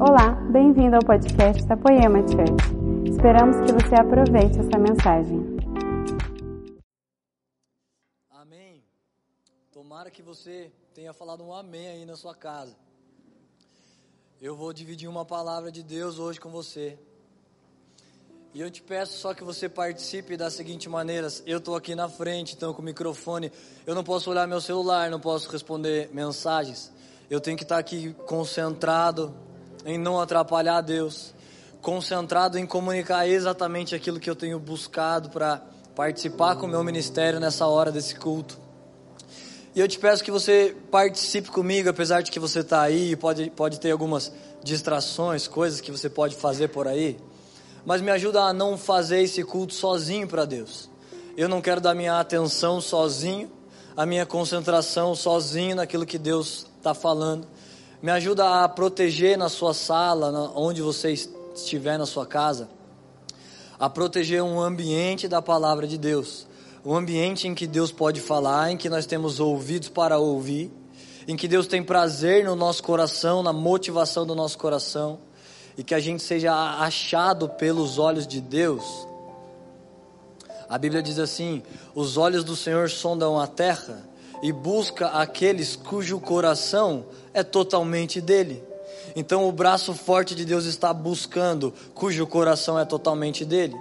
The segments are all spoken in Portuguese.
Olá, bem-vindo ao podcast da Poema Church. Esperamos que você aproveite essa mensagem. Amém. Tomara que você tenha falado um amém aí na sua casa. Eu vou dividir uma palavra de Deus hoje com você. E eu te peço só que você participe da seguinte maneira: eu estou aqui na frente, então com o microfone, eu não posso olhar meu celular, não posso responder mensagens. Eu tenho que estar aqui concentrado em não atrapalhar Deus, concentrado em comunicar exatamente aquilo que eu tenho buscado para participar com o meu ministério nessa hora desse culto. E eu te peço que você participe comigo, apesar de que você está aí, pode, pode ter algumas distrações, coisas que você pode fazer por aí mas me ajuda a não fazer esse culto sozinho para Deus. Eu não quero dar minha atenção sozinho, a minha concentração sozinho naquilo que Deus está falando. Me ajuda a proteger na sua sala, onde você estiver na sua casa, a proteger um ambiente da palavra de Deus, um ambiente em que Deus pode falar, em que nós temos ouvidos para ouvir, em que Deus tem prazer no nosso coração, na motivação do nosso coração e que a gente seja achado pelos olhos de Deus. A Bíblia diz assim: os olhos do Senhor sondam a terra e busca aqueles cujo coração é totalmente dele. Então o braço forte de Deus está buscando cujo coração é totalmente dele.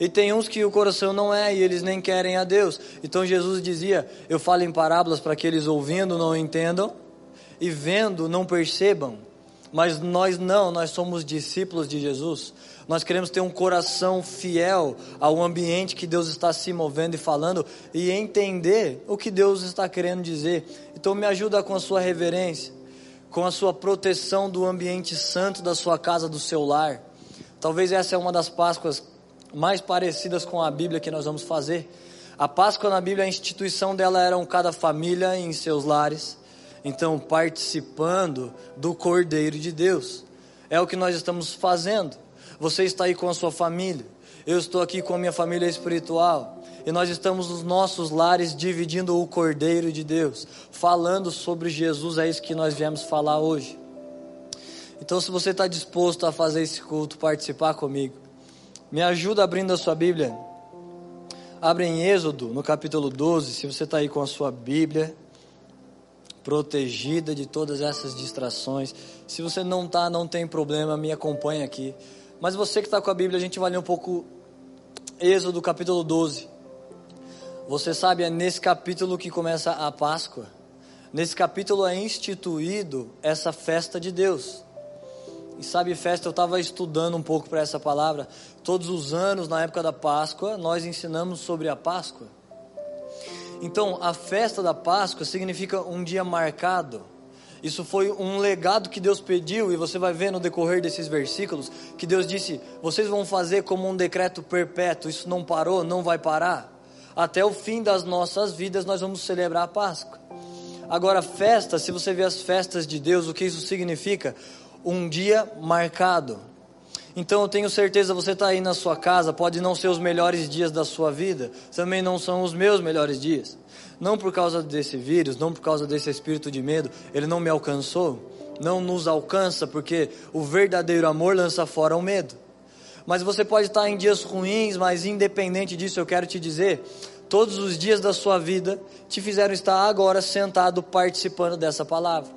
E tem uns que o coração não é e eles nem querem a Deus. Então Jesus dizia: Eu falo em parábolas para que eles ouvindo não entendam e vendo não percebam. Mas nós não, nós somos discípulos de Jesus. Nós queremos ter um coração fiel ao ambiente que Deus está se movendo e falando e entender o que Deus está querendo dizer. Então me ajuda com a sua reverência, com a sua proteção do ambiente santo da sua casa, do seu lar. Talvez essa é uma das Páscoas mais parecidas com a Bíblia que nós vamos fazer. A Páscoa na Bíblia, a instituição dela era cada família em seus lares então, participando do Cordeiro de Deus. É o que nós estamos fazendo. Você está aí com a sua família. Eu estou aqui com a minha família espiritual. E nós estamos nos nossos lares dividindo o Cordeiro de Deus, falando sobre Jesus, é isso que nós viemos falar hoje. Então, se você está disposto a fazer esse culto, participar comigo, me ajuda abrindo a sua Bíblia. Abre em Êxodo, no capítulo 12, se você está aí com a sua Bíblia protegida de todas essas distrações. Se você não está, não tem problema, me acompanha aqui. Mas você que está com a Bíblia, a gente vai ler um pouco Êxodo capítulo 12. Você sabe, é nesse capítulo que começa a Páscoa. Nesse capítulo é instituído essa festa de Deus. E sabe, festa, eu estava estudando um pouco para essa palavra. Todos os anos, na época da Páscoa, nós ensinamos sobre a Páscoa. Então, a festa da Páscoa significa um dia marcado. Isso foi um legado que Deus pediu, e você vai ver no decorrer desses versículos que Deus disse: vocês vão fazer como um decreto perpétuo, isso não parou, não vai parar. Até o fim das nossas vidas nós vamos celebrar a Páscoa. Agora, festa, se você vê as festas de Deus, o que isso significa? Um dia marcado. Então eu tenho certeza, você está aí na sua casa, pode não ser os melhores dias da sua vida, também não são os meus melhores dias. Não por causa desse vírus, não por causa desse espírito de medo, ele não me alcançou, não nos alcança, porque o verdadeiro amor lança fora o medo. Mas você pode estar em dias ruins, mas independente disso, eu quero te dizer, todos os dias da sua vida te fizeram estar agora sentado participando dessa palavra.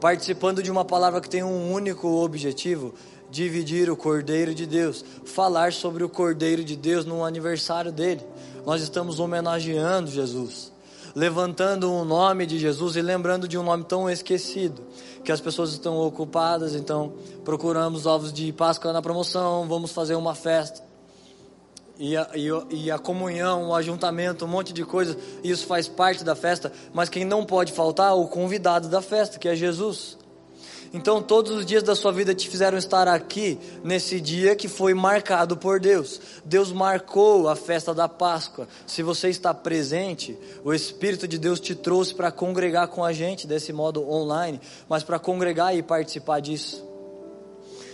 Participando de uma palavra que tem um único objetivo, dividir o Cordeiro de Deus, falar sobre o Cordeiro de Deus no aniversário dele. Nós estamos homenageando Jesus, levantando o nome de Jesus e lembrando de um nome tão esquecido, que as pessoas estão ocupadas, então procuramos ovos de Páscoa na promoção, vamos fazer uma festa. E a, e, e a comunhão, o ajuntamento, um monte de coisas, isso faz parte da festa, mas quem não pode faltar é o convidado da festa, que é Jesus. Então, todos os dias da sua vida te fizeram estar aqui nesse dia que foi marcado por Deus. Deus marcou a festa da Páscoa. Se você está presente, o Espírito de Deus te trouxe para congregar com a gente desse modo online, mas para congregar e participar disso.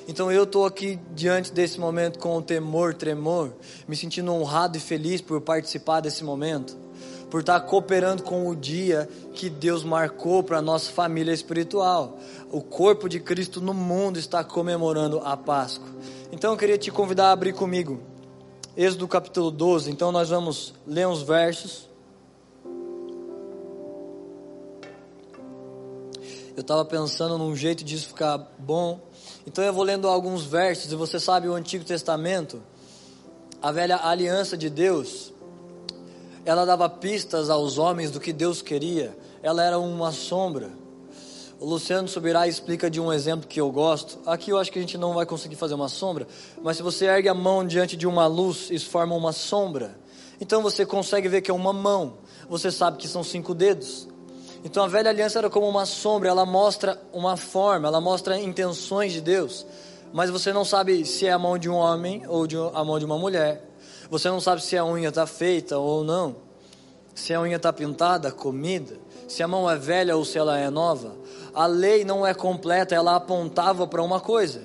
Então eu estou aqui diante desse momento com temor, tremor, me sentindo honrado e feliz por participar desse momento por estar cooperando com o dia que Deus marcou para a nossa família espiritual. O corpo de Cristo no mundo está comemorando a Páscoa. Então eu queria te convidar a abrir comigo. Êxodo capítulo 12. Então nós vamos ler uns versos. Eu estava pensando num jeito disso ficar bom. Então eu vou lendo alguns versos. E você sabe o Antigo Testamento, a velha aliança de Deus, ela dava pistas aos homens do que Deus queria. Ela era uma sombra. O Luciano Subirá explica de um exemplo que eu gosto. Aqui eu acho que a gente não vai conseguir fazer uma sombra, mas se você ergue a mão diante de uma luz, isso forma uma sombra. Então você consegue ver que é uma mão. Você sabe que são cinco dedos. Então a velha aliança era como uma sombra, ela mostra uma forma, ela mostra intenções de Deus. Mas você não sabe se é a mão de um homem ou de a mão de uma mulher. Você não sabe se a unha está feita ou não. Se a unha está pintada, comida. Se a mão é velha ou se ela é nova a lei não é completa, ela apontava para uma coisa.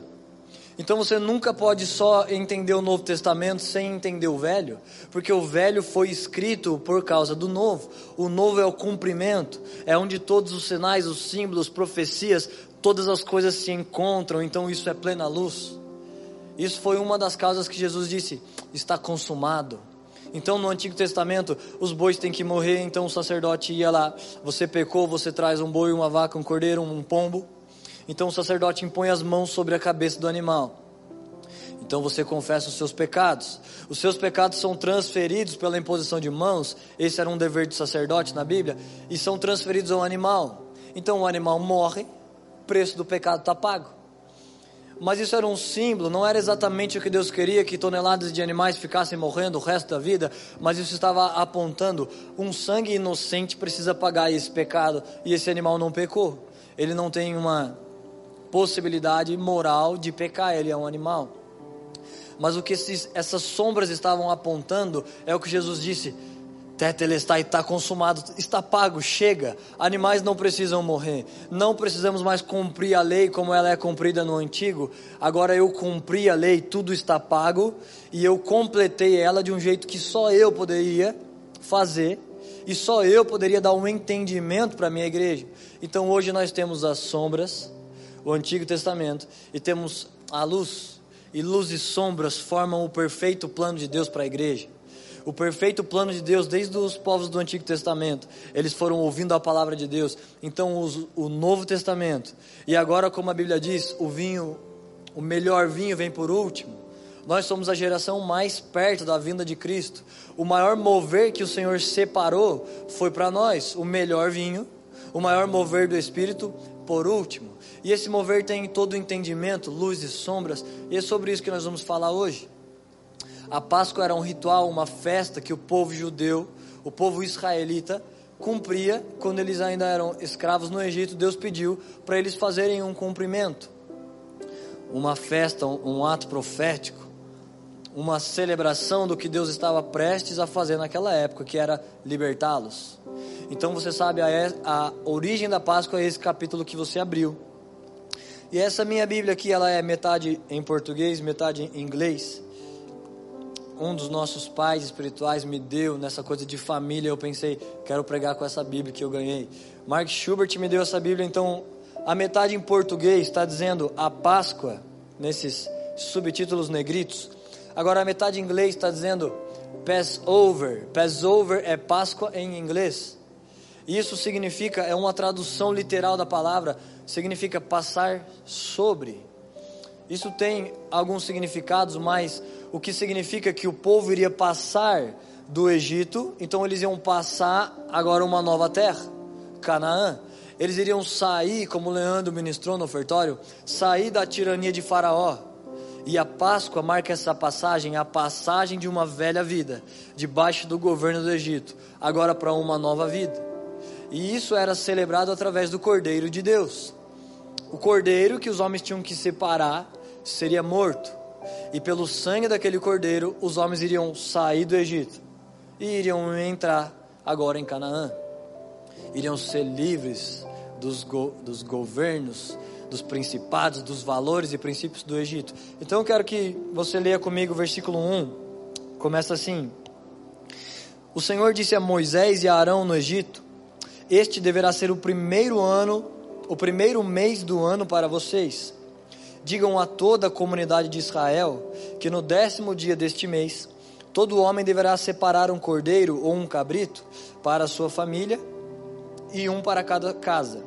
Então você nunca pode só entender o Novo Testamento sem entender o Velho, porque o Velho foi escrito por causa do Novo. O Novo é o cumprimento, é onde todos os sinais, os símbolos, profecias, todas as coisas se encontram, então isso é plena luz. Isso foi uma das causas que Jesus disse: está consumado. Então no Antigo Testamento os bois têm que morrer, então o sacerdote ia lá, você pecou, você traz um boi, uma vaca, um cordeiro, um pombo. Então o sacerdote impõe as mãos sobre a cabeça do animal. Então você confessa os seus pecados. Os seus pecados são transferidos pela imposição de mãos. Esse era um dever do sacerdote na Bíblia. E são transferidos ao animal. Então o animal morre, o preço do pecado está pago. Mas isso era um símbolo, não era exatamente o que Deus queria que toneladas de animais ficassem morrendo o resto da vida, mas isso estava apontando um sangue inocente precisa pagar esse pecado e esse animal não pecou. Ele não tem uma possibilidade moral de pecar, ele é um animal. Mas o que esses, essas sombras estavam apontando é o que Jesus disse: Tetelestai está consumado, está pago, chega. Animais não precisam morrer. Não precisamos mais cumprir a lei como ela é cumprida no antigo. Agora eu cumpri a lei, tudo está pago e eu completei ela de um jeito que só eu poderia fazer e só eu poderia dar um entendimento para a minha igreja. Então hoje nós temos as sombras, o Antigo Testamento, e temos a luz. E luz e sombras formam o perfeito plano de Deus para a igreja o perfeito plano de Deus desde os povos do Antigo Testamento. Eles foram ouvindo a palavra de Deus. Então, os, o Novo Testamento. E agora, como a Bíblia diz, o vinho, o melhor vinho vem por último. Nós somos a geração mais perto da vinda de Cristo. O maior mover que o Senhor separou foi para nós, o melhor vinho, o maior mover do Espírito por último. E esse mover tem todo o entendimento, luz e sombras, e é sobre isso que nós vamos falar hoje. A Páscoa era um ritual, uma festa que o povo judeu, o povo israelita, cumpria quando eles ainda eram escravos no Egito. Deus pediu para eles fazerem um cumprimento, uma festa, um, ato profético, uma celebração do que Deus estava prestes a fazer naquela época, que era libertá-los. Então você sabe, a, a origem da Páscoa é esse capítulo que você abriu. E essa minha Bíblia aqui, ela é metade em português, metade em inglês um dos nossos pais espirituais me deu nessa coisa de família, eu pensei, quero pregar com essa Bíblia que eu ganhei. Mark Schubert me deu essa Bíblia, então a metade em português está dizendo a Páscoa, nesses subtítulos negritos. Agora a metade em inglês está dizendo Passover. Passover é Páscoa em inglês. Isso significa, é uma tradução literal da palavra, significa passar sobre. Isso tem alguns significados, mas o que significa que o povo iria passar do Egito, então eles iam passar agora uma nova terra, Canaã. Eles iriam sair, como Leandro ministrou no ofertório, sair da tirania de Faraó. E a Páscoa marca essa passagem, a passagem de uma velha vida, debaixo do governo do Egito, agora para uma nova vida. E isso era celebrado através do Cordeiro de Deus. O cordeiro que os homens tinham que separar seria morto e pelo sangue daquele cordeiro os homens iriam sair do Egito e iriam entrar agora em Canaã. Iriam ser livres dos, go dos governos, dos principados, dos valores e princípios do Egito. Então eu quero que você leia comigo o versículo 1. Começa assim: O Senhor disse a Moisés e a Arão no Egito: Este deverá ser o primeiro ano, o primeiro mês do ano para vocês. Digam a toda a comunidade de Israel que no décimo dia deste mês, todo homem deverá separar um cordeiro ou um cabrito para a sua família e um para cada casa.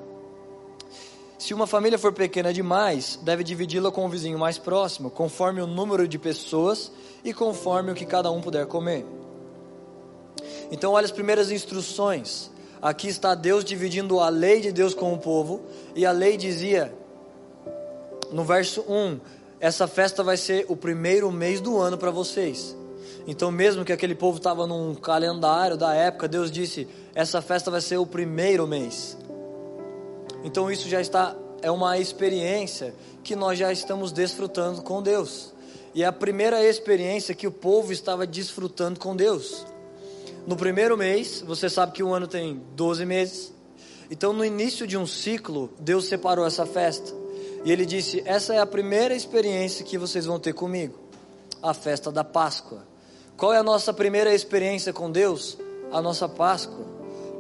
Se uma família for pequena demais, deve dividi-la com o vizinho mais próximo, conforme o número de pessoas e conforme o que cada um puder comer. Então, olha as primeiras instruções. Aqui está Deus dividindo a lei de Deus com o povo, e a lei dizia, no verso 1, essa festa vai ser o primeiro mês do ano para vocês. Então, mesmo que aquele povo estava num calendário da época, Deus disse: essa festa vai ser o primeiro mês. Então, isso já está, é uma experiência que nós já estamos desfrutando com Deus. E é a primeira experiência que o povo estava desfrutando com Deus no primeiro mês, você sabe que o ano tem 12 meses. Então, no início de um ciclo, Deus separou essa festa. E ele disse: Essa é a primeira experiência que vocês vão ter comigo a festa da Páscoa. Qual é a nossa primeira experiência com Deus? A nossa Páscoa.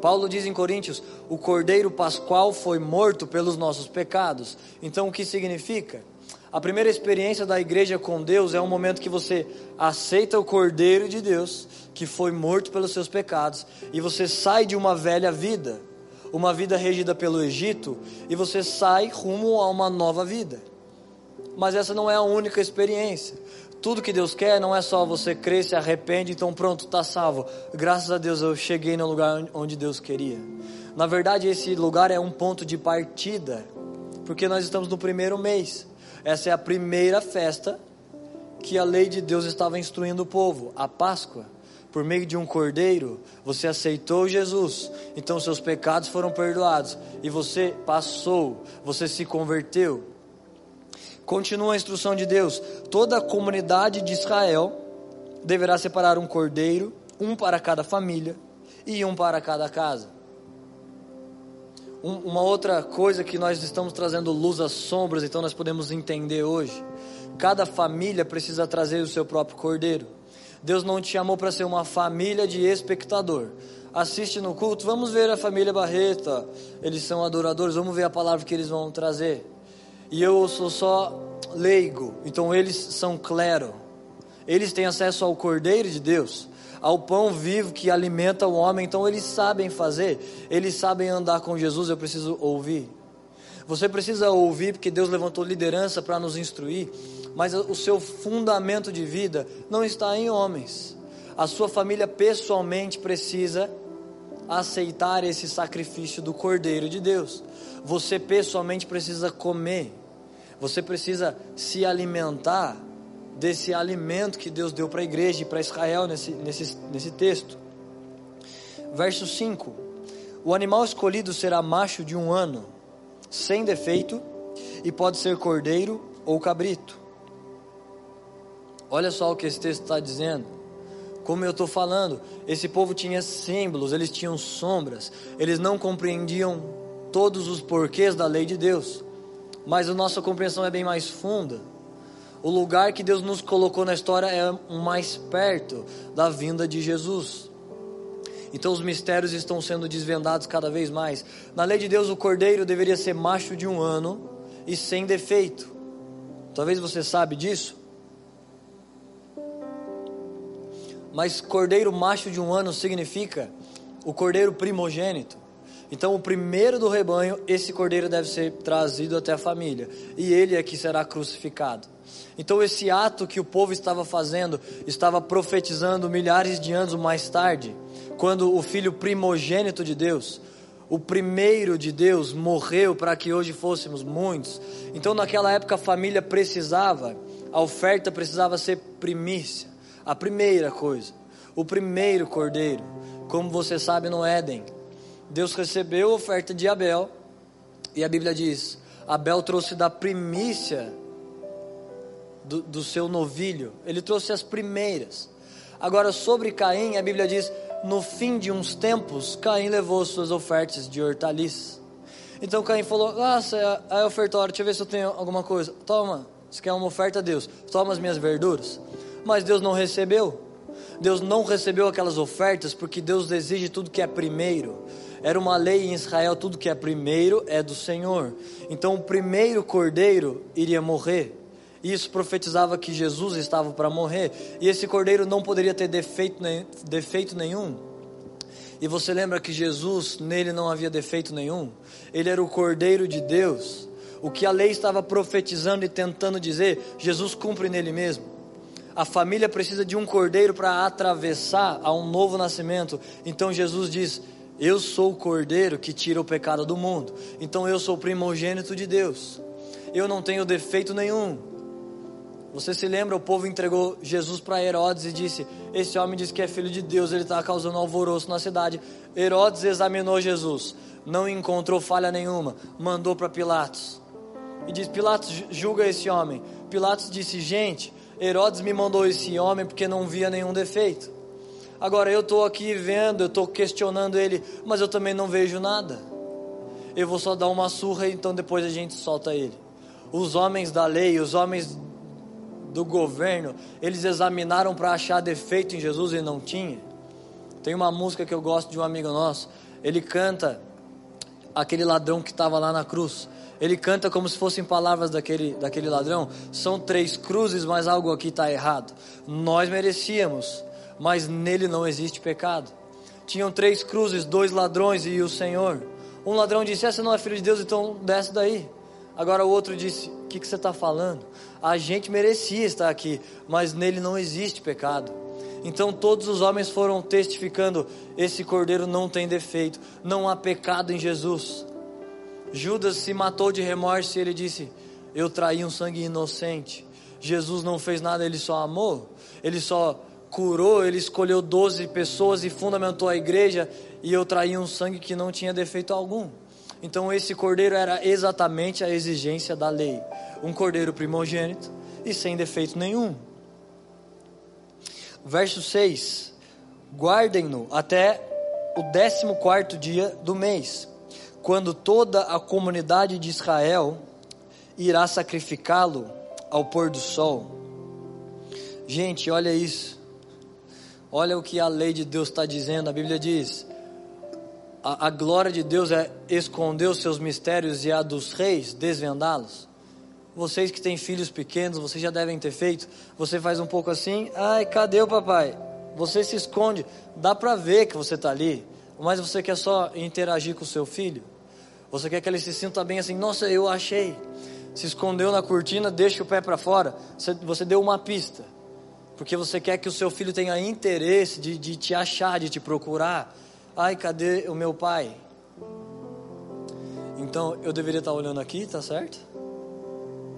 Paulo diz em Coríntios: o cordeiro pascual foi morto pelos nossos pecados. Então, o que significa? A primeira experiência da igreja com Deus é um momento que você aceita o Cordeiro de Deus, que foi morto pelos seus pecados, e você sai de uma velha vida, uma vida regida pelo Egito, e você sai rumo a uma nova vida. Mas essa não é a única experiência. Tudo que Deus quer não é só você crer, se arrepende, então pronto, está salvo. Graças a Deus eu cheguei no lugar onde Deus queria. Na verdade, esse lugar é um ponto de partida, porque nós estamos no primeiro mês. Essa é a primeira festa que a lei de Deus estava instruindo o povo, a Páscoa. Por meio de um cordeiro, você aceitou Jesus, então seus pecados foram perdoados e você passou, você se converteu. Continua a instrução de Deus: toda a comunidade de Israel deverá separar um cordeiro, um para cada família e um para cada casa um, uma outra coisa que nós estamos trazendo luz às sombras, então nós podemos entender hoje. Cada família precisa trazer o seu próprio cordeiro. Deus não te chamou para ser uma família de espectador. Assiste no culto, vamos ver a família Barreta. Eles são adoradores, vamos ver a palavra que eles vão trazer. E eu sou só leigo, então eles são clero. Eles têm acesso ao cordeiro de Deus ao pão vivo que alimenta o homem. Então eles sabem fazer, eles sabem andar com Jesus. Eu preciso ouvir. Você precisa ouvir porque Deus levantou liderança para nos instruir, mas o seu fundamento de vida não está em homens. A sua família pessoalmente precisa aceitar esse sacrifício do Cordeiro de Deus. Você pessoalmente precisa comer. Você precisa se alimentar desse alimento que Deus deu para a igreja e para Israel nesse, nesse, nesse texto. Verso 5: O animal escolhido será macho de um ano, sem defeito, e pode ser cordeiro ou cabrito. Olha só o que esse texto está dizendo. Como eu estou falando, esse povo tinha símbolos, eles tinham sombras, eles não compreendiam todos os porquês da lei de Deus, mas a nossa compreensão é bem mais funda o lugar que Deus nos colocou na história é mais perto da vinda de Jesus. Então os mistérios estão sendo desvendados cada vez mais. Na lei de Deus, o cordeiro deveria ser macho de um ano e sem defeito. Talvez você sabe disso. Mas cordeiro macho de um ano significa o cordeiro primogênito. Então, o primeiro do rebanho, esse cordeiro deve ser trazido até a família, e ele é que será crucificado. Então, esse ato que o povo estava fazendo estava profetizando milhares de anos mais tarde, quando o filho primogênito de Deus, o primeiro de Deus, morreu para que hoje fôssemos muitos. Então, naquela época, a família precisava, a oferta precisava ser primícia, a primeira coisa, o primeiro cordeiro. Como você sabe, no Éden, Deus recebeu a oferta de Abel, e a Bíblia diz: Abel trouxe da primícia do, do seu novilho, ele trouxe as primeiras. Agora, sobre Caim, a Bíblia diz: no fim de uns tempos, Caim levou suas ofertas de hortaliças. Então Caim falou: Nossa, é a ofertório, deixa eu ver se eu tenho alguma coisa. Toma, você quer uma oferta a Deus? Toma as minhas verduras. Mas Deus não recebeu. Deus não recebeu aquelas ofertas porque Deus exige tudo que é primeiro. Era uma lei em Israel, tudo que é primeiro é do Senhor. Então o primeiro cordeiro iria morrer. Isso profetizava que Jesus estava para morrer. E esse cordeiro não poderia ter defeito, defeito nenhum. E você lembra que Jesus, nele não havia defeito nenhum? Ele era o cordeiro de Deus. O que a lei estava profetizando e tentando dizer, Jesus cumpre nele mesmo. A família precisa de um cordeiro para atravessar a um novo nascimento. Então Jesus diz: Eu sou o cordeiro que tira o pecado do mundo. Então eu sou o primogênito de Deus. Eu não tenho defeito nenhum. Você se lembra, o povo entregou Jesus para Herodes e disse: Esse homem diz que é filho de Deus, ele está causando alvoroço na cidade. Herodes examinou Jesus, não encontrou falha nenhuma, mandou para Pilatos. E diz: Pilatos, julga esse homem. Pilatos disse: Gente, Herodes me mandou esse homem porque não via nenhum defeito. Agora eu estou aqui vendo, eu estou questionando ele, mas eu também não vejo nada. Eu vou só dar uma surra, então depois a gente solta ele. Os homens da lei, os homens do governo, eles examinaram para achar defeito em Jesus e não tinha. Tem uma música que eu gosto de um amigo nosso, ele canta aquele ladrão que estava lá na cruz. Ele canta como se fossem palavras daquele, daquele ladrão. São três cruzes, mas algo aqui está errado. Nós merecíamos, mas nele não existe pecado. Tinham três cruzes, dois ladrões e o Senhor. Um ladrão disse: Essa não é filho de Deus, então desce daí. Agora o outro disse: O que, que você está falando? A gente merecia estar aqui, mas nele não existe pecado. Então todos os homens foram testificando: esse cordeiro não tem defeito, não há pecado em Jesus. Judas se matou de remorso e ele disse: Eu traí um sangue inocente. Jesus não fez nada, ele só amou, ele só curou, ele escolheu 12 pessoas e fundamentou a igreja, e eu traí um sangue que não tinha defeito algum. Então esse cordeiro era exatamente a exigência da lei: um cordeiro primogênito e sem defeito nenhum. Verso 6: Guardem-no até o décimo quarto dia do mês, quando toda a comunidade de Israel irá sacrificá-lo ao pôr do sol. Gente, olha isso. Olha o que a lei de Deus está dizendo. A Bíblia diz: a, a glória de Deus é esconder os seus mistérios e a dos reis desvendá-los. Vocês que têm filhos pequenos, vocês já devem ter feito. Você faz um pouco assim, ai, cadê o papai? Você se esconde, dá para ver que você está ali, mas você quer só interagir com o seu filho. Você quer que ele se sinta bem assim, nossa, eu achei. Se escondeu na cortina, deixa o pé para fora. Você, deu uma pista. Porque você quer que o seu filho tenha interesse de, de te achar, de te procurar. Ai, cadê o meu pai? Então eu deveria estar olhando aqui, tá certo?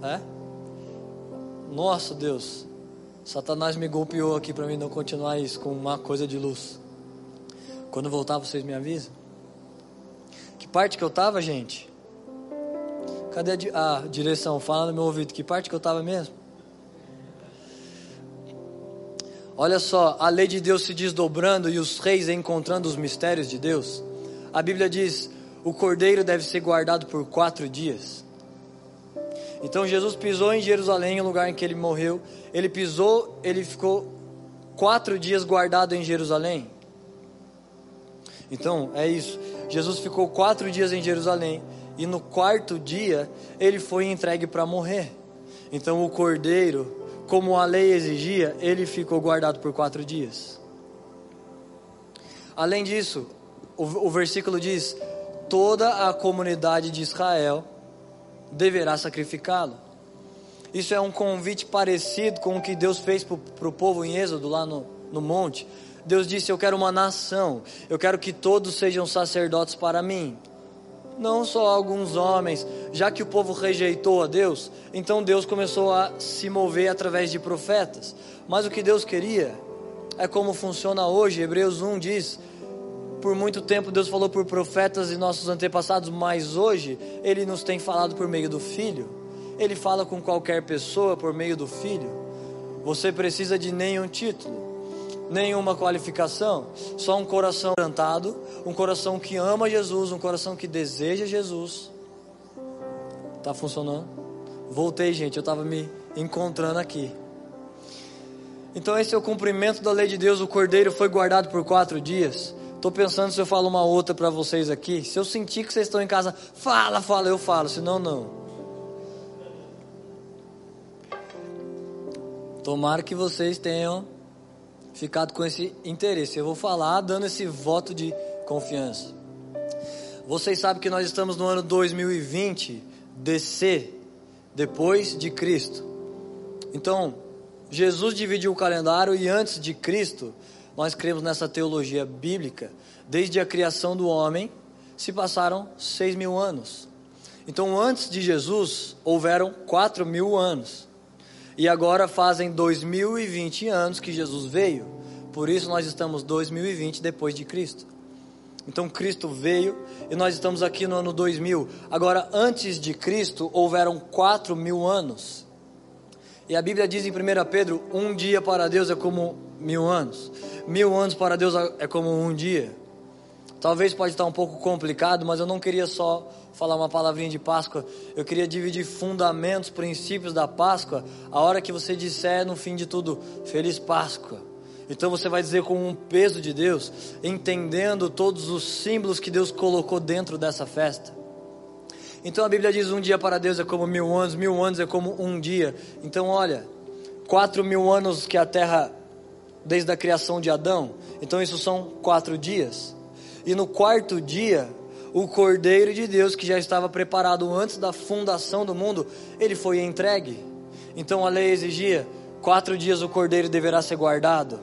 É? Nossa Deus, Satanás me golpeou aqui para mim não continuar isso com uma coisa de luz. Quando voltar, vocês me avisam. Parte que eu tava, gente? Cadê a, di direção? Fala no meu ouvido. Que parte que eu tava mesmo? Olha só, a lei de Deus se desdobrando e os reis encontrando os mistérios de Deus. A Bíblia diz: o cordeiro deve ser guardado por quatro dias. Então Jesus pisou em Jerusalém, o lugar em que ele morreu. Ele pisou, ele ficou quatro dias guardado em Jerusalém. Então é isso. Jesus ficou quatro dias em Jerusalém e no quarto dia ele foi entregue para morrer. Então o cordeiro como a lei exigia, ele ficou guardado por quatro dias. Além disso, o, o versículo diz: toda a comunidade de Israel deverá sacrificá-lo. Isso é um convite parecido com o que Deus fez para o povo em Êxodo, lá no, no monte. Deus disse: Eu quero uma nação, eu quero que todos sejam sacerdotes para mim não só alguns homens, já que o povo rejeitou a Deus, então Deus começou a se mover através de profetas. Mas o que Deus queria é como funciona hoje. Hebreus 1 diz: por muito tempo Deus falou por profetas e nossos antepassados, mas hoje Ele nos tem falado por meio do Filho. Ele fala com qualquer pessoa por meio do Filho. Você precisa de nenhum título nenhuma qualificação, só um coração plantado, um coração que ama Jesus, um coração que deseja Jesus. Tá funcionando? Voltei, gente, eu estava me encontrando aqui. Então esse é o cumprimento da lei de Deus. O cordeiro foi guardado por quatro dias. Estou pensando se eu falo uma outra para vocês aqui. Se eu sentir que vocês estão em casa, fala, fala, eu falo. Senão, não. Tomara que vocês tenham ficado com esse interesse. Eu vou falar dando esse voto de confiança. Vocês sabem que nós estamos no ano 2020, DC, depois de Cristo. Então, Jesus dividiu o calendário e antes de Cristo, nós cremos nessa teologia bíblica, desde a criação do homem, se passaram seis mil anos. Então, antes de Jesus, houveram quatro mil anos. E agora fazem 2020 anos que Jesus veio. Por isso nós estamos 2020 depois de Cristo. Então Cristo veio e nós estamos aqui no ano 2000. Agora, antes de Cristo, houveram 4 mil anos. E a Bíblia diz em 1 Pedro: um dia para Deus é como mil anos, mil anos para Deus é como um dia. Talvez pode estar um pouco complicado, mas eu não queria só falar uma palavrinha de Páscoa. Eu queria dividir fundamentos, princípios da Páscoa. A hora que você disser no fim de tudo, Feliz Páscoa. Então você vai dizer com um peso de Deus, entendendo todos os símbolos que Deus colocou dentro dessa festa. Então a Bíblia diz: um dia para Deus é como mil anos, mil anos é como um dia. Então olha, quatro mil anos que a terra, desde a criação de Adão, então isso são quatro dias. E no quarto dia, o Cordeiro de Deus, que já estava preparado antes da fundação do mundo, ele foi entregue. Então a lei exigia: quatro dias o Cordeiro deverá ser guardado.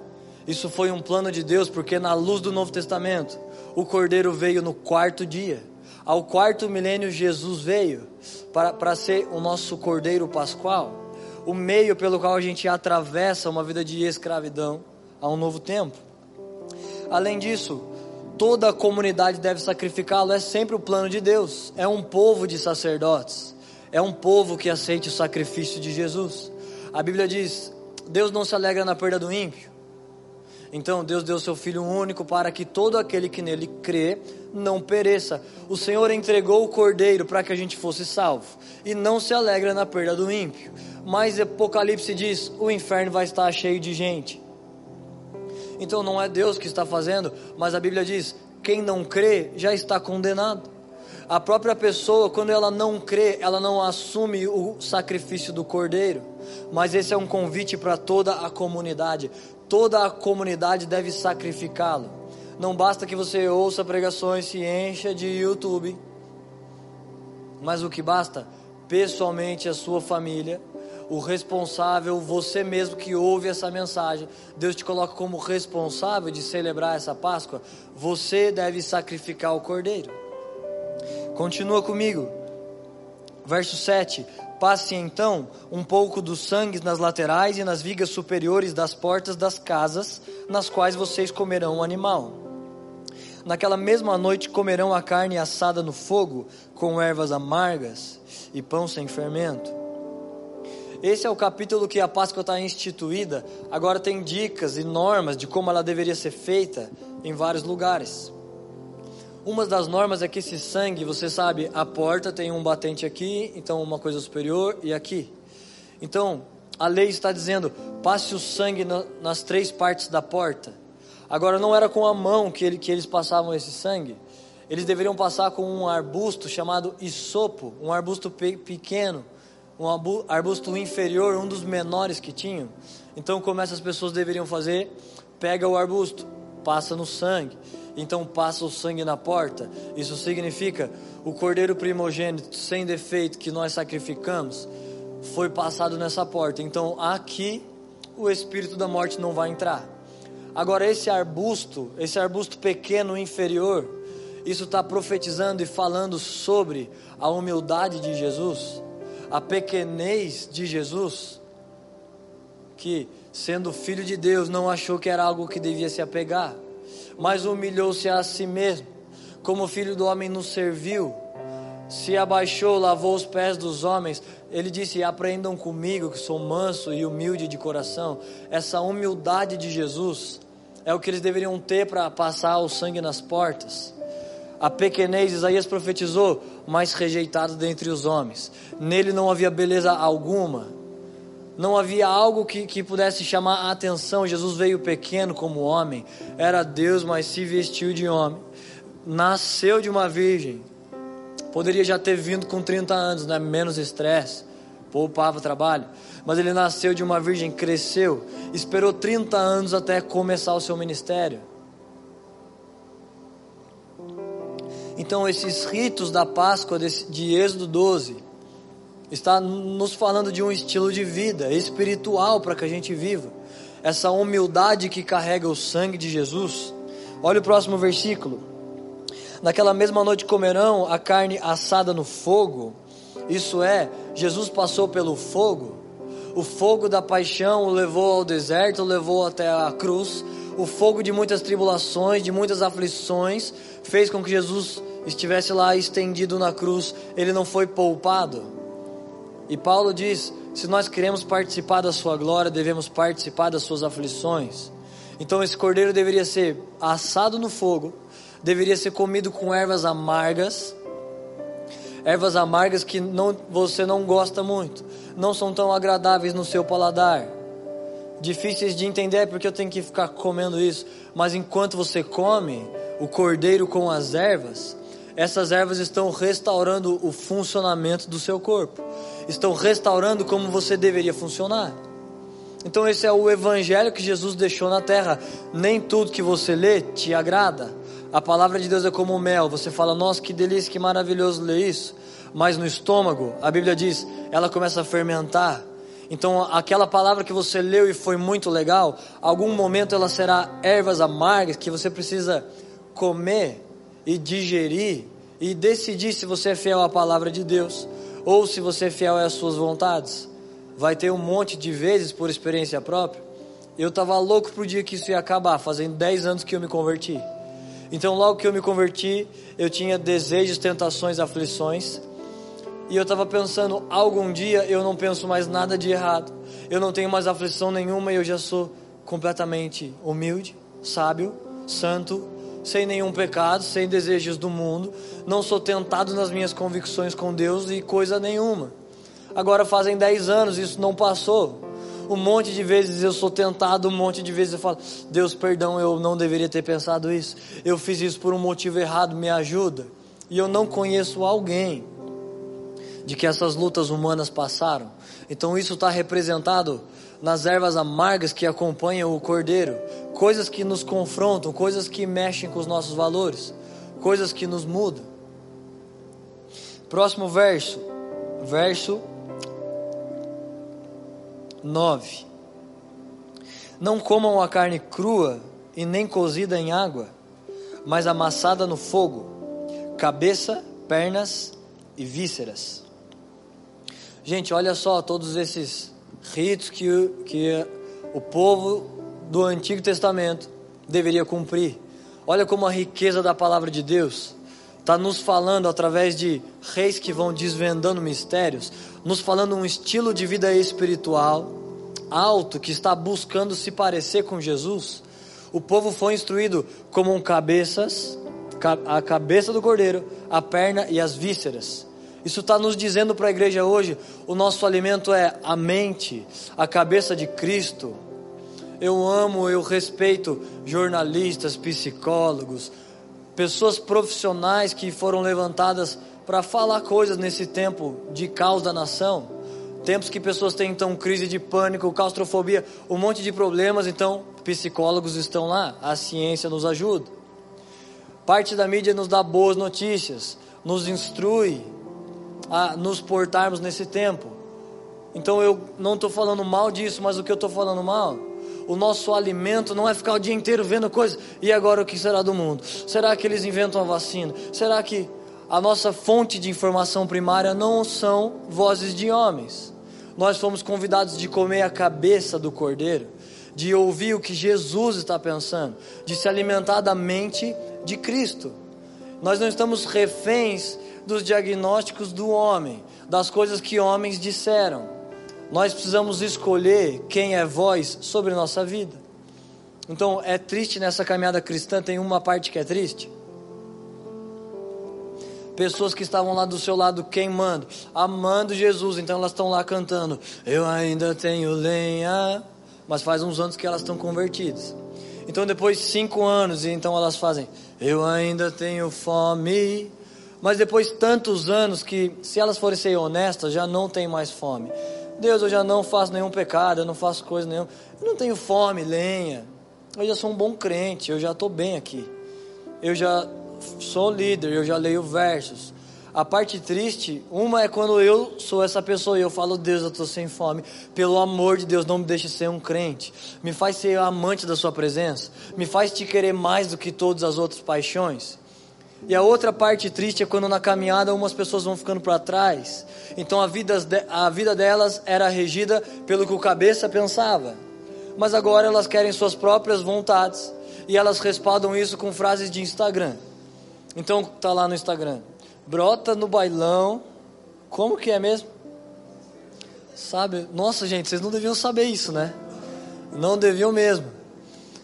Isso foi um plano de Deus, porque na luz do Novo Testamento, o Cordeiro veio no quarto dia. Ao quarto milênio, Jesus veio para, para ser o nosso Cordeiro Pascual, o meio pelo qual a gente atravessa uma vida de escravidão a um novo tempo. Além disso, toda a comunidade deve sacrificá-lo, é sempre o plano de Deus. É um povo de sacerdotes, é um povo que aceite o sacrifício de Jesus. A Bíblia diz: Deus não se alegra na perda do ímpio. Então Deus deu seu Filho único para que todo aquele que nele crê não pereça. O Senhor entregou o Cordeiro para que a gente fosse salvo e não se alegra na perda do ímpio. Mas Apocalipse diz: o inferno vai estar cheio de gente. Então não é Deus que está fazendo, mas a Bíblia diz: quem não crê já está condenado. A própria pessoa, quando ela não crê, ela não assume o sacrifício do cordeiro. Mas esse é um convite para toda a comunidade. Toda a comunidade deve sacrificá-lo. Não basta que você ouça pregações, se encha de YouTube. Mas o que basta? Pessoalmente, a sua família o responsável, você mesmo que ouve essa mensagem, Deus te coloca como responsável de celebrar essa Páscoa, você deve sacrificar o cordeiro. Continua comigo. Verso 7: Passe então um pouco do sangue nas laterais e nas vigas superiores das portas das casas, nas quais vocês comerão o animal. Naquela mesma noite comerão a carne assada no fogo, com ervas amargas e pão sem fermento esse é o capítulo que a Páscoa está instituída. Agora tem dicas e normas de como ela deveria ser feita em vários lugares. Uma das normas é que esse sangue, você sabe, a porta tem um batente aqui, então uma coisa superior e aqui. Então, a lei está dizendo: passe o sangue na, nas três partes da porta. Agora, não era com a mão que, ele, que eles passavam esse sangue. Eles deveriam passar com um arbusto chamado isopo, um arbusto pe pequeno um arbusto inferior, um dos menores que tinham. Então, como essas pessoas deveriam fazer? Pega o arbusto, passa no sangue. Então, passa o sangue na porta. Isso significa o cordeiro primogênito sem defeito que nós sacrificamos foi passado nessa porta. Então, aqui o espírito da morte não vai entrar. Agora, esse arbusto, esse arbusto pequeno inferior, isso está profetizando e falando sobre a humildade de Jesus a pequenez de Jesus, que, sendo filho de Deus, não achou que era algo que devia se apegar, mas humilhou-se a si mesmo, como filho do homem nos serviu, se abaixou, lavou os pés dos homens. Ele disse: Aprendam comigo, que sou manso e humilde de coração. Essa humildade de Jesus é o que eles deveriam ter para passar o sangue nas portas a pequenez, Isaías profetizou, mas rejeitado dentre os homens. Nele não havia beleza alguma. Não havia algo que, que pudesse chamar a atenção. Jesus veio pequeno como homem, era Deus, mas se vestiu de homem. Nasceu de uma virgem. Poderia já ter vindo com 30 anos, né? menos estresse, poupava trabalho. Mas ele nasceu de uma virgem, cresceu, esperou 30 anos até começar o seu ministério. Então, esses ritos da Páscoa de Êxodo 12 está nos falando de um estilo de vida espiritual para que a gente viva. Essa humildade que carrega o sangue de Jesus. Olha o próximo versículo. Naquela mesma noite comerão a carne assada no fogo. Isso é, Jesus passou pelo fogo. O fogo da paixão o levou ao deserto, o levou até a cruz. O fogo de muitas tribulações, de muitas aflições, fez com que Jesus estivesse lá estendido na cruz. Ele não foi poupado e Paulo diz: se nós queremos participar da sua glória, devemos participar das suas aflições. Então esse cordeiro deveria ser assado no fogo, deveria ser comido com ervas amargas, ervas amargas que não, você não gosta muito, não são tão agradáveis no seu paladar, difíceis de entender porque eu tenho que ficar comendo isso, mas enquanto você come o cordeiro com as ervas, essas ervas estão restaurando o funcionamento do seu corpo estão restaurando como você deveria funcionar. Então, esse é o evangelho que Jesus deixou na terra. Nem tudo que você lê te agrada. A palavra de Deus é como mel. Você fala, nossa, que delícia, que maravilhoso ler isso. Mas no estômago, a Bíblia diz, ela começa a fermentar. Então, aquela palavra que você leu e foi muito legal, algum momento ela será ervas amargas que você precisa comer e digerir e decidir se você é fiel à palavra de Deus ou se você é fiel às suas vontades. Vai ter um monte de vezes por experiência própria. Eu estava louco pro dia que isso ia acabar, fazendo 10 anos que eu me converti. Então, logo que eu me converti, eu tinha desejos, tentações, aflições. E eu estava pensando, algum dia eu não penso mais nada de errado. Eu não tenho mais aflição nenhuma e eu já sou completamente humilde, sábio, santo, sem nenhum pecado, sem desejos do mundo, não sou tentado nas minhas convicções com Deus e coisa nenhuma. Agora fazem 10 anos, isso não passou. Um monte de vezes eu sou tentado, um monte de vezes eu falo: Deus, perdão, eu não deveria ter pensado isso. Eu fiz isso por um motivo errado, me ajuda. E eu não conheço alguém de que essas lutas humanas passaram. Então isso está representado nas ervas amargas que acompanham o cordeiro, coisas que nos confrontam, coisas que mexem com os nossos valores, coisas que nos mudam. Próximo verso, verso 9. Não comam a carne crua e nem cozida em água, mas amassada no fogo, cabeça, pernas e vísceras. Gente, olha só todos esses ritos que, que o povo do Antigo Testamento deveria cumprir. Olha como a riqueza da palavra de Deus está nos falando através de reis que vão desvendando mistérios, nos falando um estilo de vida espiritual alto que está buscando se parecer com Jesus. O povo foi instruído como um cabeças, a cabeça do cordeiro, a perna e as vísceras. Isso está nos dizendo para a igreja hoje: o nosso alimento é a mente, a cabeça de Cristo. Eu amo, eu respeito jornalistas, psicólogos, pessoas profissionais que foram levantadas para falar coisas nesse tempo de caos da nação. Tempos que pessoas têm então crise de pânico, claustrofobia, um monte de problemas, então psicólogos estão lá, a ciência nos ajuda. Parte da mídia nos dá boas notícias, nos instrui, a nos portarmos nesse tempo. Então eu não estou falando mal disso, mas o que eu estou falando mal? O nosso alimento não é ficar o dia inteiro vendo coisas. E agora o que será do mundo? Será que eles inventam a vacina? Será que a nossa fonte de informação primária não são vozes de homens? Nós fomos convidados de comer a cabeça do cordeiro, de ouvir o que Jesus está pensando, de se alimentar da mente de Cristo. Nós não estamos reféns dos diagnósticos do homem, das coisas que homens disseram. Nós precisamos escolher quem é voz sobre nossa vida. Então, é triste nessa caminhada cristã, tem uma parte que é triste. pessoas que estavam lá do seu lado queimando, amando Jesus, então elas estão lá cantando: Eu ainda tenho lenha, mas faz uns anos que elas estão convertidas. Então depois de cinco anos, e então elas fazem: Eu ainda tenho fome. Mas depois tantos anos que, se elas forem ser honestas, já não tem mais fome. Deus, eu já não faço nenhum pecado, eu não faço coisa nenhuma. Eu não tenho fome, lenha. Eu já sou um bom crente, eu já estou bem aqui. Eu já sou líder, eu já leio versos. A parte triste, uma é quando eu sou essa pessoa e eu falo, Deus, eu estou sem fome. Pelo amor de Deus, não me deixe ser um crente. Me faz ser amante da sua presença. Me faz te querer mais do que todas as outras paixões. E a outra parte triste é quando na caminhada umas pessoas vão ficando para trás. Então a vida, a vida delas era regida pelo que o cabeça pensava. Mas agora elas querem suas próprias vontades. E elas respaldam isso com frases de Instagram. Então tá lá no Instagram brota no bailão. Como que é mesmo? Sabe? Nossa, gente, vocês não deviam saber isso, né? Não deviam mesmo.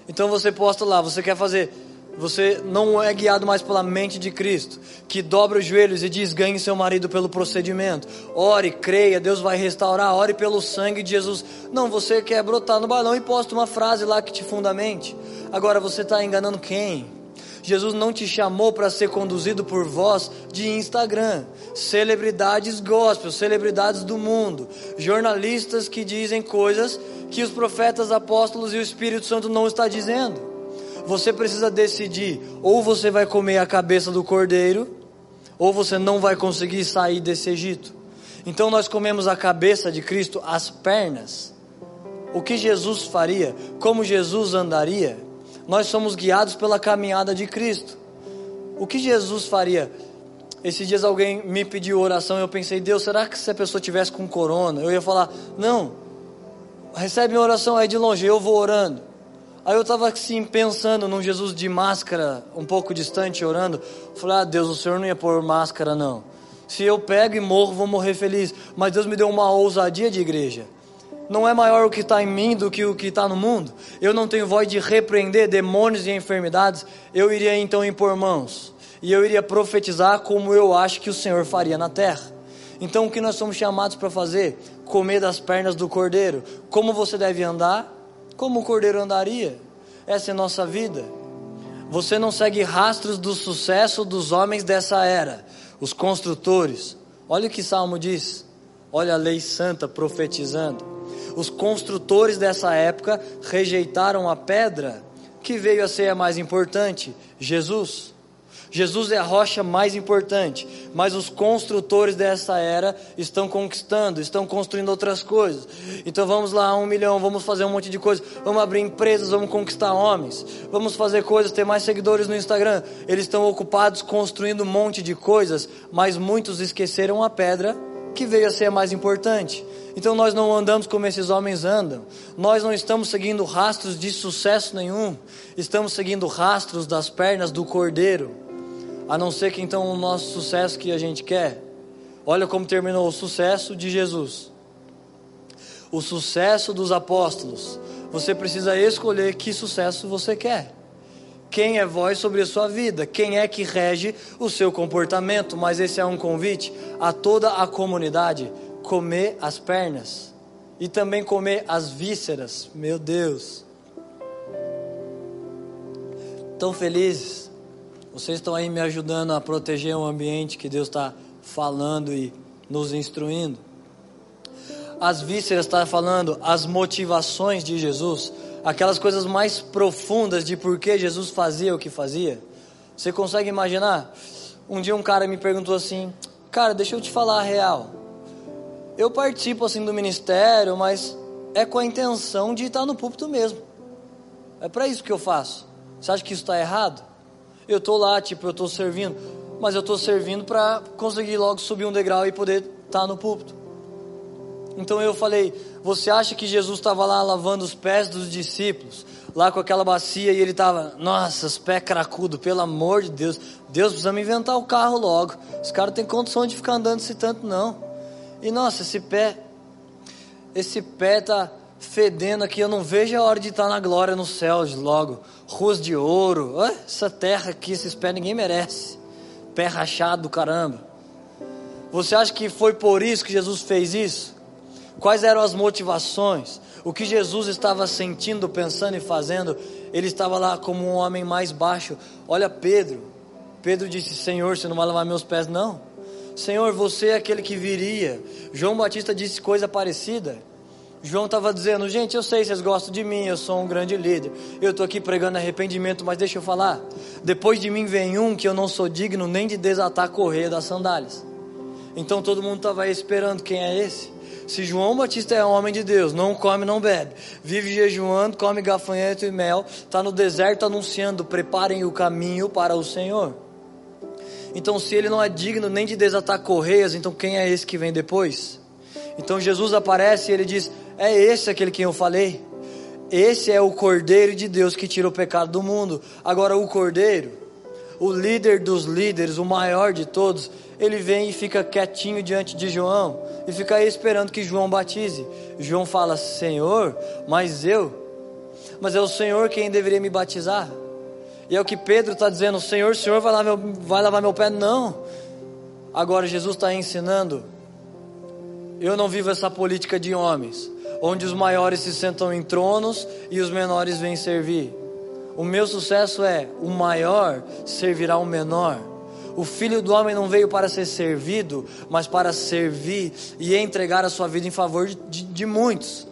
Então você posta lá, você quer fazer. Você não é guiado mais pela mente de Cristo, que dobra os joelhos e diz: ganhe seu marido pelo procedimento. Ore, creia, Deus vai restaurar. Ore pelo sangue de Jesus. Não, você quer brotar no balão e posta uma frase lá que te fundamente. Agora você está enganando quem? Jesus não te chamou para ser conduzido por voz de Instagram, celebridades gospel, celebridades do mundo, jornalistas que dizem coisas que os profetas, apóstolos e o Espírito Santo não está dizendo. Você precisa decidir, ou você vai comer a cabeça do cordeiro, ou você não vai conseguir sair desse Egito. Então nós comemos a cabeça de Cristo, as pernas. O que Jesus faria? Como Jesus andaria? nós somos guiados pela caminhada de Cristo. O que Jesus faria? Esses dias alguém me pediu oração e eu pensei, Deus, será que se a pessoa tivesse com corona, eu ia falar, não, recebe minha oração aí de longe, eu vou orando. Aí eu estava assim pensando num Jesus de máscara, um pouco distante, orando. Falei, ah, Deus, o Senhor não ia pôr máscara, não. Se eu pego e morro, vou morrer feliz. Mas Deus me deu uma ousadia de igreja não é maior o que está em mim do que o que está no mundo. Eu não tenho voz de repreender demônios e enfermidades. Eu iria então impor mãos. E eu iria profetizar como eu acho que o Senhor faria na terra. Então o que nós somos chamados para fazer? Comer das pernas do cordeiro. Como você deve andar? Como o cordeiro andaria? Essa é nossa vida. Você não segue rastros do sucesso dos homens dessa era, os construtores. Olha o que Salmo diz. Olha a lei santa profetizando. Os construtores dessa época rejeitaram a pedra que veio a ser a mais importante, Jesus. Jesus é a rocha mais importante, mas os construtores dessa era estão conquistando, estão construindo outras coisas. Então vamos lá, um milhão, vamos fazer um monte de coisas, vamos abrir empresas, vamos conquistar homens, vamos fazer coisas, ter mais seguidores no Instagram. Eles estão ocupados construindo um monte de coisas, mas muitos esqueceram a pedra que veio a ser a mais importante. Então nós não andamos como esses homens andam. Nós não estamos seguindo rastros de sucesso nenhum. Estamos seguindo rastros das pernas do cordeiro. A não ser que então o nosso sucesso que a gente quer. Olha como terminou o sucesso de Jesus. O sucesso dos apóstolos. Você precisa escolher que sucesso você quer. Quem é voz sobre a sua vida? Quem é que rege o seu comportamento? Mas esse é um convite a toda a comunidade comer as pernas e também comer as vísceras. Meu Deus. Tão felizes. Vocês estão aí me ajudando a proteger o ambiente que Deus está falando e nos instruindo. As vísceras está falando as motivações de Jesus, aquelas coisas mais profundas de por que Jesus fazia o que fazia. Você consegue imaginar? Um dia um cara me perguntou assim: Cara, deixa eu te falar a real eu participo assim do ministério, mas é com a intenção de estar no púlpito mesmo. É para isso que eu faço. Você acha que isso está errado? Eu estou lá, tipo, eu estou servindo, mas eu estou servindo para conseguir logo subir um degrau e poder estar no púlpito. Então eu falei: Você acha que Jesus estava lá lavando os pés dos discípulos, lá com aquela bacia, e ele estava, nossa, os pés cracudos, pelo amor de Deus, Deus precisa me inventar o carro logo. Os caras têm condição de ficar andando esse tanto, não. E nossa, esse pé, esse pé tá fedendo aqui. Eu não vejo a hora de estar na glória no céu logo. Ruas de ouro, essa terra aqui, esses pés ninguém merece. pé rachado do caramba. Você acha que foi por isso que Jesus fez isso? Quais eram as motivações? O que Jesus estava sentindo, pensando e fazendo? Ele estava lá como um homem mais baixo. Olha Pedro. Pedro disse: Senhor, você não vai lavar meus pés, não. Senhor, você é aquele que viria. João Batista disse coisa parecida. João estava dizendo: Gente, eu sei, vocês gostam de mim, eu sou um grande líder. Eu estou aqui pregando arrependimento, mas deixa eu falar. Depois de mim vem um que eu não sou digno nem de desatar a correia das sandálias. Então todo mundo estava esperando quem é esse. Se João Batista é homem de Deus, não come, não bebe, vive jejuando, come gafanhoto e mel, está no deserto anunciando: preparem o caminho para o Senhor. Então, se ele não é digno nem de desatar correias, então quem é esse que vem depois? Então Jesus aparece e ele diz: É esse aquele que eu falei. Esse é o Cordeiro de Deus que tira o pecado do mundo. Agora, o Cordeiro, o líder dos líderes, o maior de todos, ele vem e fica quietinho diante de João e fica aí esperando que João batize. João fala: Senhor, mas eu, mas é o Senhor quem deveria me batizar. E é o que Pedro está dizendo: Senhor, Senhor vai lavar, meu, vai lavar meu pé? Não. Agora Jesus está ensinando. Eu não vivo essa política de homens, onde os maiores se sentam em tronos e os menores vêm servir. O meu sucesso é: o maior servirá o menor. O filho do homem não veio para ser servido, mas para servir e entregar a sua vida em favor de, de, muitos,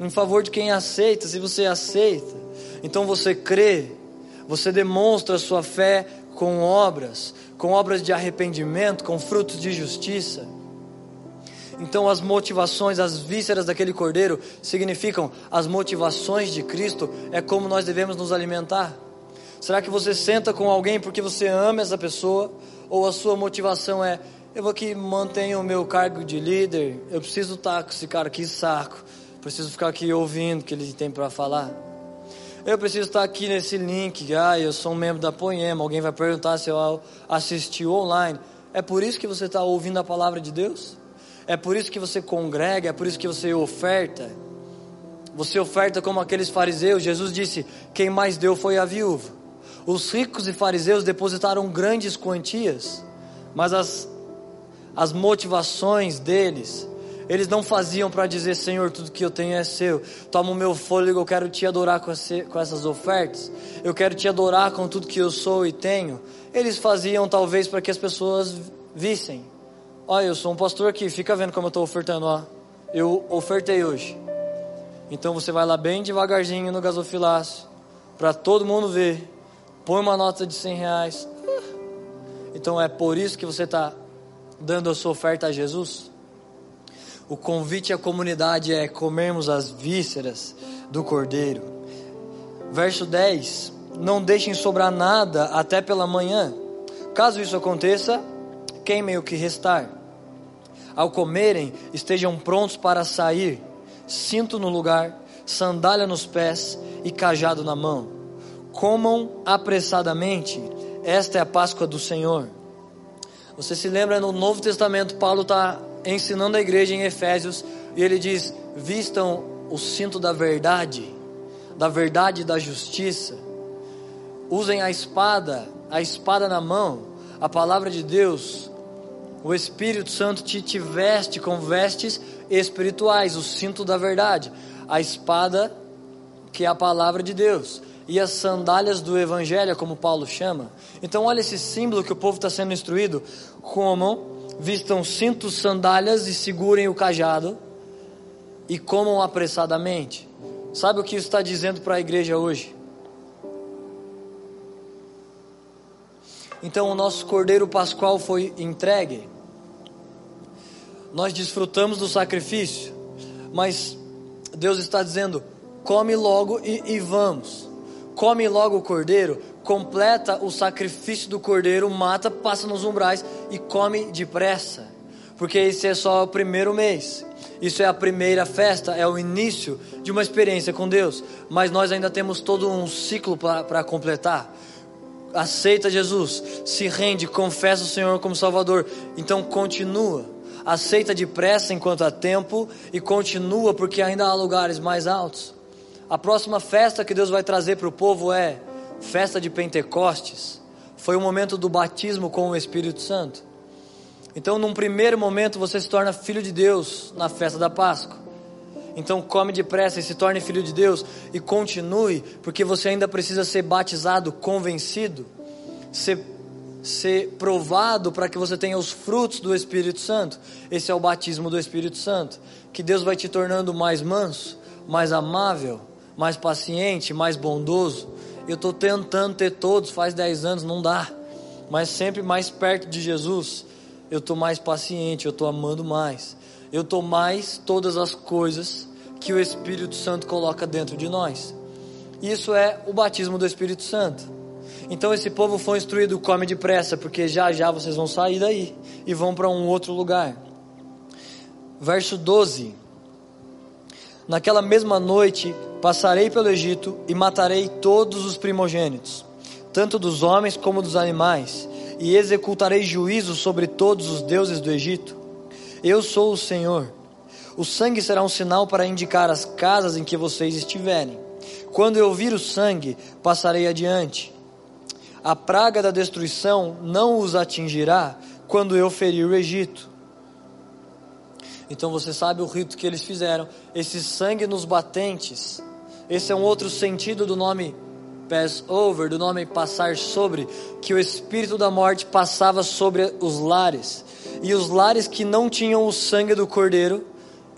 em favor de quem aceita. Se você aceita, então você crê você demonstra sua fé com obras, com obras de arrependimento, com frutos de justiça. Então, as motivações, as vísceras daquele cordeiro significam as motivações de Cristo, é como nós devemos nos alimentar. Será que você senta com alguém porque você ama essa pessoa? Ou a sua motivação é: eu vou aqui manter o meu cargo de líder, eu preciso estar com esse cara aqui, saco, preciso ficar aqui ouvindo o que ele tem para falar? Eu preciso estar aqui nesse link. Ah, eu sou um membro da Poema. Alguém vai perguntar se eu assisti online. É por isso que você está ouvindo a palavra de Deus? É por isso que você congrega? É por isso que você oferta? Você oferta como aqueles fariseus. Jesus disse: Quem mais deu foi a viúva. Os ricos e fariseus depositaram grandes quantias, mas as, as motivações deles eles não faziam para dizer, Senhor, tudo que eu tenho é seu. Toma o meu fôlego, eu quero te adorar com, essas ofertas. Eu quero te adorar com tudo que eu sou e tenho. Eles faziam talvez para que as pessoas vissem. Olha, eu sou um pastor aqui, fica vendo como eu estou ofertando. Ó. Eu ofertei hoje. Então você vai lá bem devagarzinho no gasofilácio, para todo mundo ver. Põe uma nota de 100 reais. Então é por isso que você está dando a sua oferta a Jesus? O convite à comunidade é comermos as vísceras do cordeiro. Verso 10: Não deixem sobrar nada até pela manhã. Caso isso aconteça, queimem o que restar. Ao comerem, estejam prontos para sair, cinto no lugar, sandália nos pés e cajado na mão. Comam apressadamente, esta é a Páscoa do Senhor. Você se lembra no Novo Testamento, Paulo está ensinando a igreja em Efésios, e ele diz: vistam o cinto da verdade, da verdade e da justiça. Usem a espada, a espada na mão, a palavra de Deus. O Espírito Santo te, te veste com vestes espirituais, o cinto da verdade, a espada que é a palavra de Deus e as sandálias do Evangelho, como Paulo chama. Então, olha esse símbolo que o povo está sendo instruído: como vistam cintos, sandálias e segurem o cajado e comam apressadamente. Sabe o que isso está dizendo para a igreja hoje? Então o nosso Cordeiro Pascual foi entregue. Nós desfrutamos do sacrifício, mas Deus está dizendo: come logo e, e vamos. Come logo o cordeiro, completa o sacrifício do cordeiro, mata, passa nos umbrais e come depressa, porque esse é só o primeiro mês. Isso é a primeira festa, é o início de uma experiência com Deus, mas nós ainda temos todo um ciclo para completar. Aceita Jesus, se rende, confessa o Senhor como Salvador, então continua. Aceita depressa enquanto há tempo e continua, porque ainda há lugares mais altos. A próxima festa que Deus vai trazer para o povo é festa de Pentecostes, foi o momento do batismo com o Espírito Santo. Então, num primeiro momento, você se torna filho de Deus na festa da Páscoa. Então, come depressa e se torne filho de Deus e continue, porque você ainda precisa ser batizado, convencido, ser, ser provado para que você tenha os frutos do Espírito Santo. Esse é o batismo do Espírito Santo, que Deus vai te tornando mais manso, mais amável, mais paciente, mais bondoso. Eu estou tentando ter todos, faz 10 anos, não dá. Mas sempre mais perto de Jesus, eu estou mais paciente, eu estou amando mais. Eu estou mais todas as coisas que o Espírito Santo coloca dentro de nós. Isso é o batismo do Espírito Santo. Então esse povo foi instruído, come depressa, porque já já vocês vão sair daí e vão para um outro lugar. Verso 12. Naquela mesma noite passarei pelo Egito e matarei todos os primogênitos, tanto dos homens como dos animais, e executarei juízo sobre todos os deuses do Egito. Eu sou o Senhor. O sangue será um sinal para indicar as casas em que vocês estiverem. Quando eu vir o sangue, passarei adiante. A praga da destruição não os atingirá quando eu ferir o Egito então você sabe o rito que eles fizeram. Esse sangue nos batentes. Esse é um outro sentido do nome Passover, do nome passar sobre, que o espírito da morte passava sobre os lares. E os lares que não tinham o sangue do cordeiro,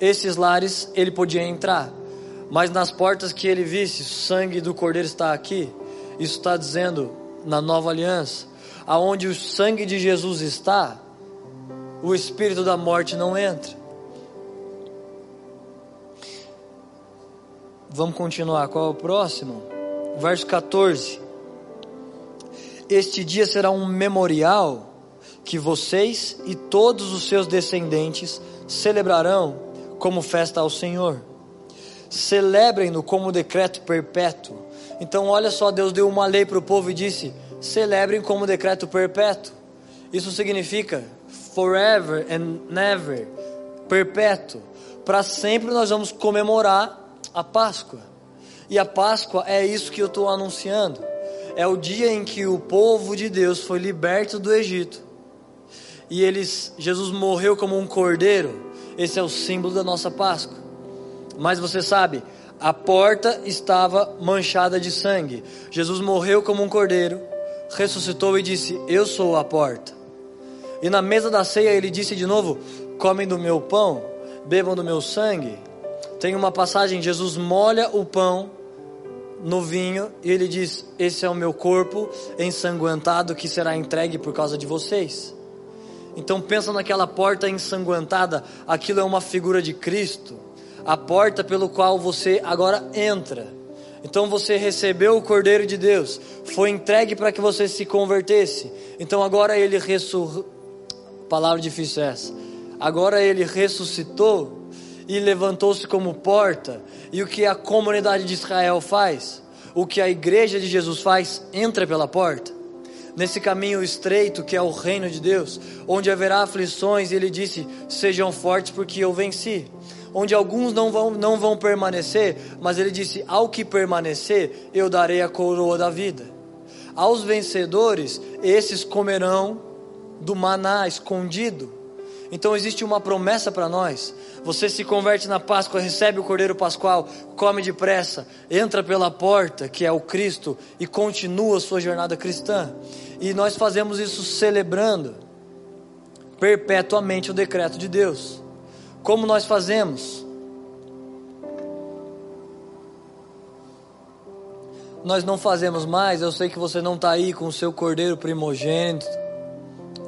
esses lares ele podia entrar. Mas nas portas que ele visse, o sangue do cordeiro está aqui. Isso está dizendo na nova aliança, aonde o sangue de Jesus está, o espírito da morte não entra. Vamos continuar. Qual é o próximo? Verso 14. Este dia será um memorial que vocês e todos os seus descendentes celebrarão como festa ao Senhor. Celebrem-no como decreto perpétuo. Então, olha só, Deus deu uma lei para o povo e disse: celebrem como decreto perpétuo. Isso significa forever and never, perpétuo. Para sempre nós vamos comemorar a Páscoa. E a Páscoa é isso que eu estou anunciando. É o dia em que o povo de Deus foi liberto do Egito. E eles, Jesus morreu como um cordeiro. Esse é o símbolo da nossa Páscoa. Mas você sabe, a porta estava manchada de sangue. Jesus morreu como um cordeiro, ressuscitou e disse: Eu sou a porta. E na mesa da ceia ele disse de novo: Comem do meu pão, bebam do meu sangue. Tem uma passagem, Jesus molha o pão no vinho e ele diz: Esse é o meu corpo ensanguentado que será entregue por causa de vocês. Então pensa naquela porta ensanguentada, aquilo é uma figura de Cristo, a porta pelo qual você agora entra. Então você recebeu o Cordeiro de Deus, foi entregue para que você se convertesse. Então agora ele ressuscitou. Palavra difícil é essa. Agora ele ressuscitou e levantou-se como porta. E o que a comunidade de Israel faz? O que a igreja de Jesus faz? Entra pela porta. Nesse caminho estreito que é o reino de Deus, onde haverá aflições, ele disse: Sejam fortes, porque eu venci. Onde alguns não vão, não vão permanecer, mas ele disse: Ao que permanecer, eu darei a coroa da vida. Aos vencedores, esses comerão do maná escondido então existe uma promessa para nós. Você se converte na Páscoa, recebe o Cordeiro Pascual, come depressa, entra pela porta, que é o Cristo, e continua a sua jornada cristã. E nós fazemos isso celebrando perpetuamente o decreto de Deus. Como nós fazemos? Nós não fazemos mais. Eu sei que você não está aí com o seu cordeiro primogênito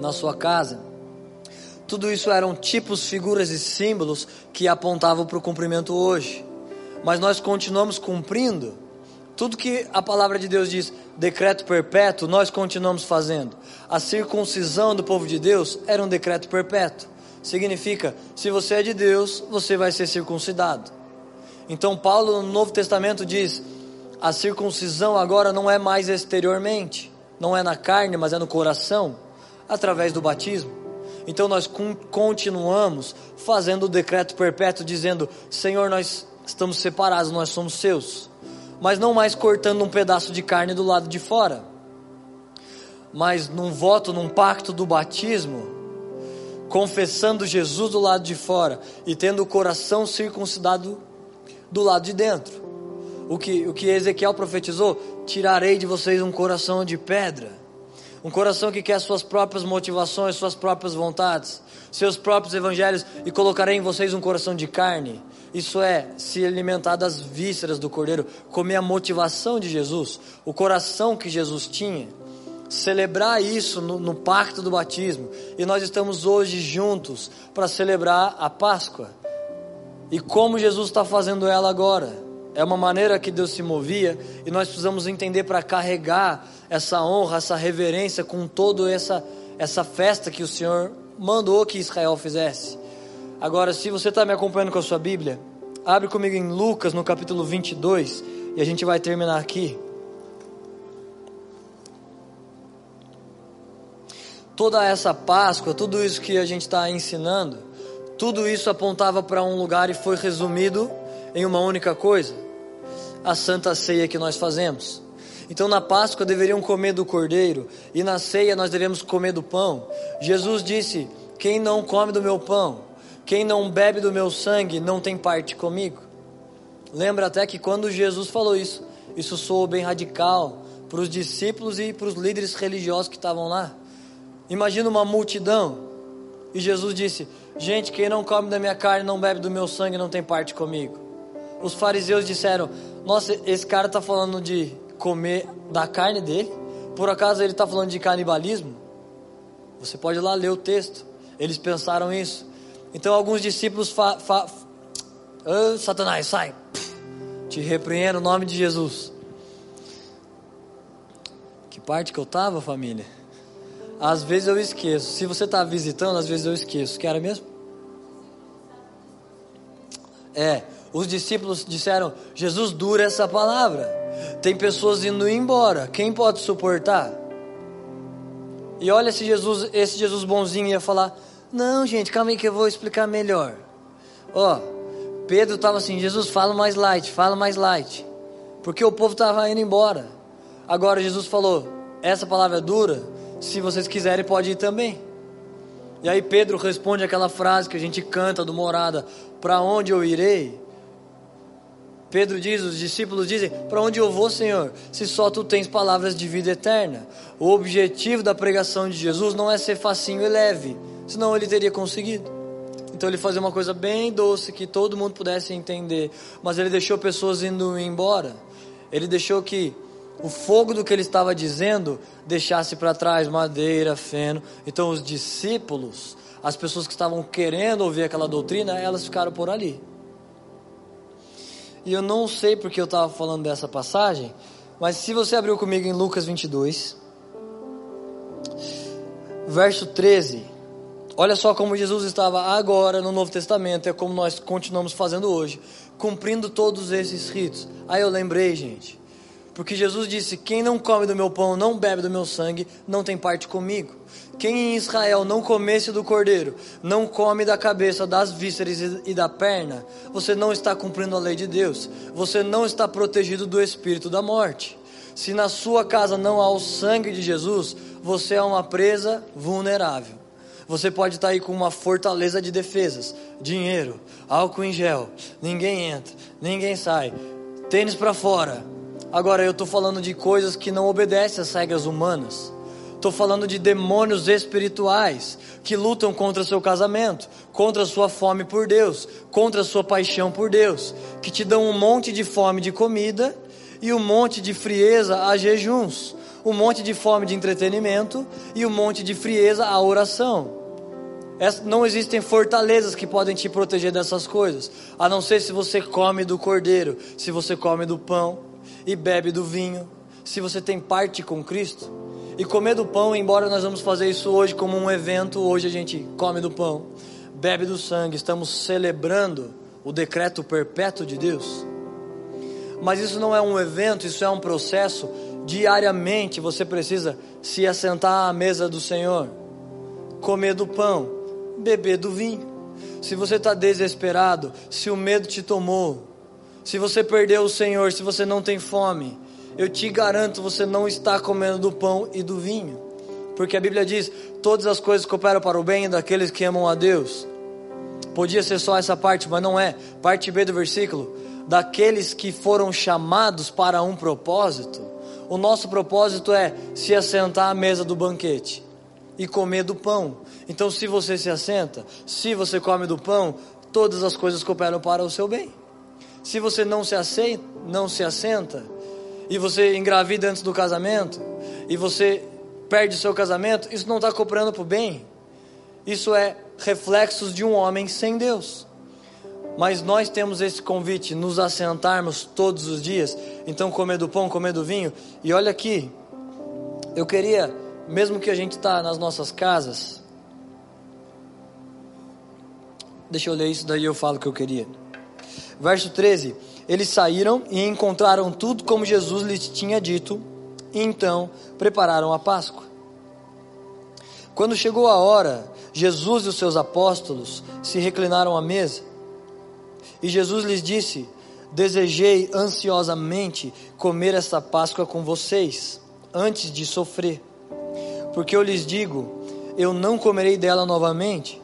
na sua casa tudo isso eram tipos, figuras e símbolos que apontavam para o cumprimento hoje. Mas nós continuamos cumprindo tudo que a palavra de Deus diz, decreto perpétuo, nós continuamos fazendo. A circuncisão do povo de Deus era um decreto perpétuo. Significa, se você é de Deus, você vai ser circuncidado. Então Paulo no Novo Testamento diz: a circuncisão agora não é mais exteriormente, não é na carne, mas é no coração, através do batismo. Então nós continuamos fazendo o decreto perpétuo, dizendo: Senhor, nós estamos separados, nós somos seus. Mas não mais cortando um pedaço de carne do lado de fora. mas num voto, num pacto do batismo, confessando Jesus do lado de fora e tendo o coração circuncidado do lado de dentro. O que, o que Ezequiel profetizou: tirarei de vocês um coração de pedra, um coração que quer suas próprias motivações, suas próprias vontades, seus próprios evangelhos, e colocarei em vocês um coração de carne. Isso é se alimentar das vísceras do cordeiro, comer a motivação de Jesus, o coração que Jesus tinha celebrar isso no, no, pacto do batismo. E nós estamos hoje juntos para celebrar a Páscoa. E como Jesus está fazendo ela agora. É uma maneira que Deus se movia e nós precisamos entender para carregar essa honra, essa reverência com toda essa, essa festa que o Senhor mandou que Israel fizesse. Agora, se você está me acompanhando com a sua Bíblia, abre comigo em Lucas no capítulo 22 e a gente vai terminar aqui. toda essa Páscoa, tudo isso que a gente está ensinando, tudo isso apontava para um lugar e foi resumido em uma única coisa: a Santa Ceia que nós fazemos. Então na Páscoa deveriam comer do cordeiro e na ceia nós devemos comer do pão. Jesus disse: Quem não come do meu pão, quem não bebe do meu sangue, não tem parte comigo. Lembra até que quando Jesus falou isso, isso soou bem radical para os discípulos e para os líderes religiosos que estavam lá. Imagina uma multidão. E Jesus disse: Gente, quem não come da minha carne, não bebe do meu sangue, não tem parte comigo. Os fariseus disseram: Nossa, esse cara está falando de comer da carne dele? Por acaso ele está falando de canibalismo? Você pode ir lá ler o texto. Eles pensaram isso. Então alguns discípulos fa, fa, oh, Satanás, sai! Te repreendo no nome de Jesus. Que parte que eu estava, família? Às vezes eu esqueço. Se você está visitando, às vezes eu esqueço. Que era mesmo? É, os discípulos disseram: Jesus dura essa palavra. Tem pessoas indo embora. Quem pode suportar? E olha se Jesus, esse Jesus bonzinho ia falar: Não, gente, calma aí que eu vou explicar melhor. Ó, Pedro estava assim: Jesus, fala mais light, fala mais light. Porque o povo estava indo embora. Agora Jesus falou: Essa palavra é dura se vocês quiserem, pode ir também. E aí Pedro responde aquela frase que a gente canta do morada: Para onde eu irei? Pedro diz, os discípulos dizem: Para onde eu vou, Senhor? Se só tu tens palavras de vida eterna. O objetivo da pregação de Jesus não é ser facinho e leve, senão ele teria conseguido. Então ele fazia uma coisa bem doce que todo mundo pudesse entender, mas ele deixou pessoas indo embora. Ele deixou que o fogo do que ele estava dizendo deixasse para trás madeira, feno. Então os discípulos, as pessoas que estavam querendo ouvir aquela doutrina, elas ficaram por ali. E eu não sei porque eu estava falando dessa passagem, mas se você abriu comigo em Lucas 22, verso 13, olha só como Jesus estava agora no Novo Testamento, é como nós continuamos fazendo hoje, cumprindo todos esses ritos. Aí eu lembrei, gente, porque Jesus disse: Quem não come do meu pão, não bebe do meu sangue, não tem parte comigo. Quem em Israel não comesse do cordeiro, não come da cabeça, das vísceras e da perna, você não está cumprindo a lei de Deus. Você não está protegido do espírito da morte. Se na sua casa não há o sangue de Jesus, você é uma presa vulnerável. Você pode estar aí com uma fortaleza de defesas, dinheiro, álcool em gel, ninguém entra, ninguém sai, tênis para fora, Agora eu estou falando de coisas que não obedecem às regras humanas. Estou falando de demônios espirituais que lutam contra seu casamento, contra sua fome por Deus, contra sua paixão por Deus, que te dão um monte de fome de comida e um monte de frieza a jejuns, um monte de fome de entretenimento e um monte de frieza à oração. Não existem fortalezas que podem te proteger dessas coisas, a não ser se você come do cordeiro, se você come do pão e bebe do vinho, se você tem parte com Cristo, e comer do pão, embora nós vamos fazer isso hoje como um evento, hoje a gente come do pão, bebe do sangue, estamos celebrando o decreto perpétuo de Deus. Mas isso não é um evento, isso é um processo. Diariamente você precisa se assentar à mesa do Senhor, comer do pão, beber do vinho. Se você está desesperado, se o medo te tomou, se você perdeu o Senhor, se você não tem fome, eu te garanto, você não está comendo do pão e do vinho. Porque a Bíblia diz: todas as coisas cooperam para o bem daqueles que amam a Deus. Podia ser só essa parte, mas não é. Parte B do versículo: daqueles que foram chamados para um propósito. O nosso propósito é se assentar à mesa do banquete e comer do pão. Então, se você se assenta, se você come do pão, todas as coisas cooperam para o seu bem. Se você não se aceita, não se assenta, e você engravida antes do casamento, e você perde o seu casamento, isso não está cooperando para o bem. Isso é reflexos de um homem sem Deus. Mas nós temos esse convite, nos assentarmos todos os dias, então comer do pão, comer do vinho. E olha aqui, eu queria, mesmo que a gente está nas nossas casas, deixa eu ler isso, daí eu falo o que eu queria. Verso 13: Eles saíram e encontraram tudo como Jesus lhes tinha dito, e então prepararam a Páscoa. Quando chegou a hora, Jesus e os seus apóstolos se reclinaram à mesa. E Jesus lhes disse: Desejei ansiosamente comer esta Páscoa com vocês, antes de sofrer. Porque eu lhes digo: eu não comerei dela novamente,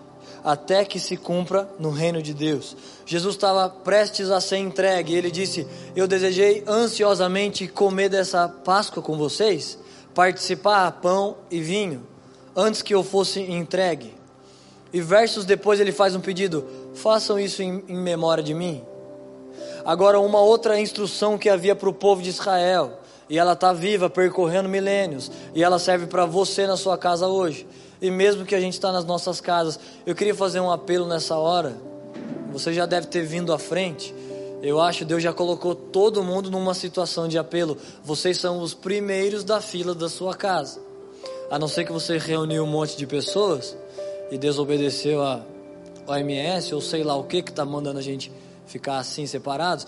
até que se cumpra no reino de Deus. Jesus estava prestes a ser entregue, ele disse: Eu desejei ansiosamente comer dessa Páscoa com vocês, participar pão e vinho, antes que eu fosse entregue. E versos depois ele faz um pedido: façam isso em, em memória de mim. Agora, uma outra instrução que havia para o povo de Israel, e ela está viva, percorrendo milênios, e ela serve para você na sua casa hoje. E mesmo que a gente está nas nossas casas, eu queria fazer um apelo nessa hora. Você já deve ter vindo à frente. Eu acho que Deus já colocou todo mundo numa situação de apelo. Vocês são os primeiros da fila da sua casa. A não ser que você reuniu um monte de pessoas e desobedeceu a OMS ou sei lá o que que está mandando a gente ficar assim separados,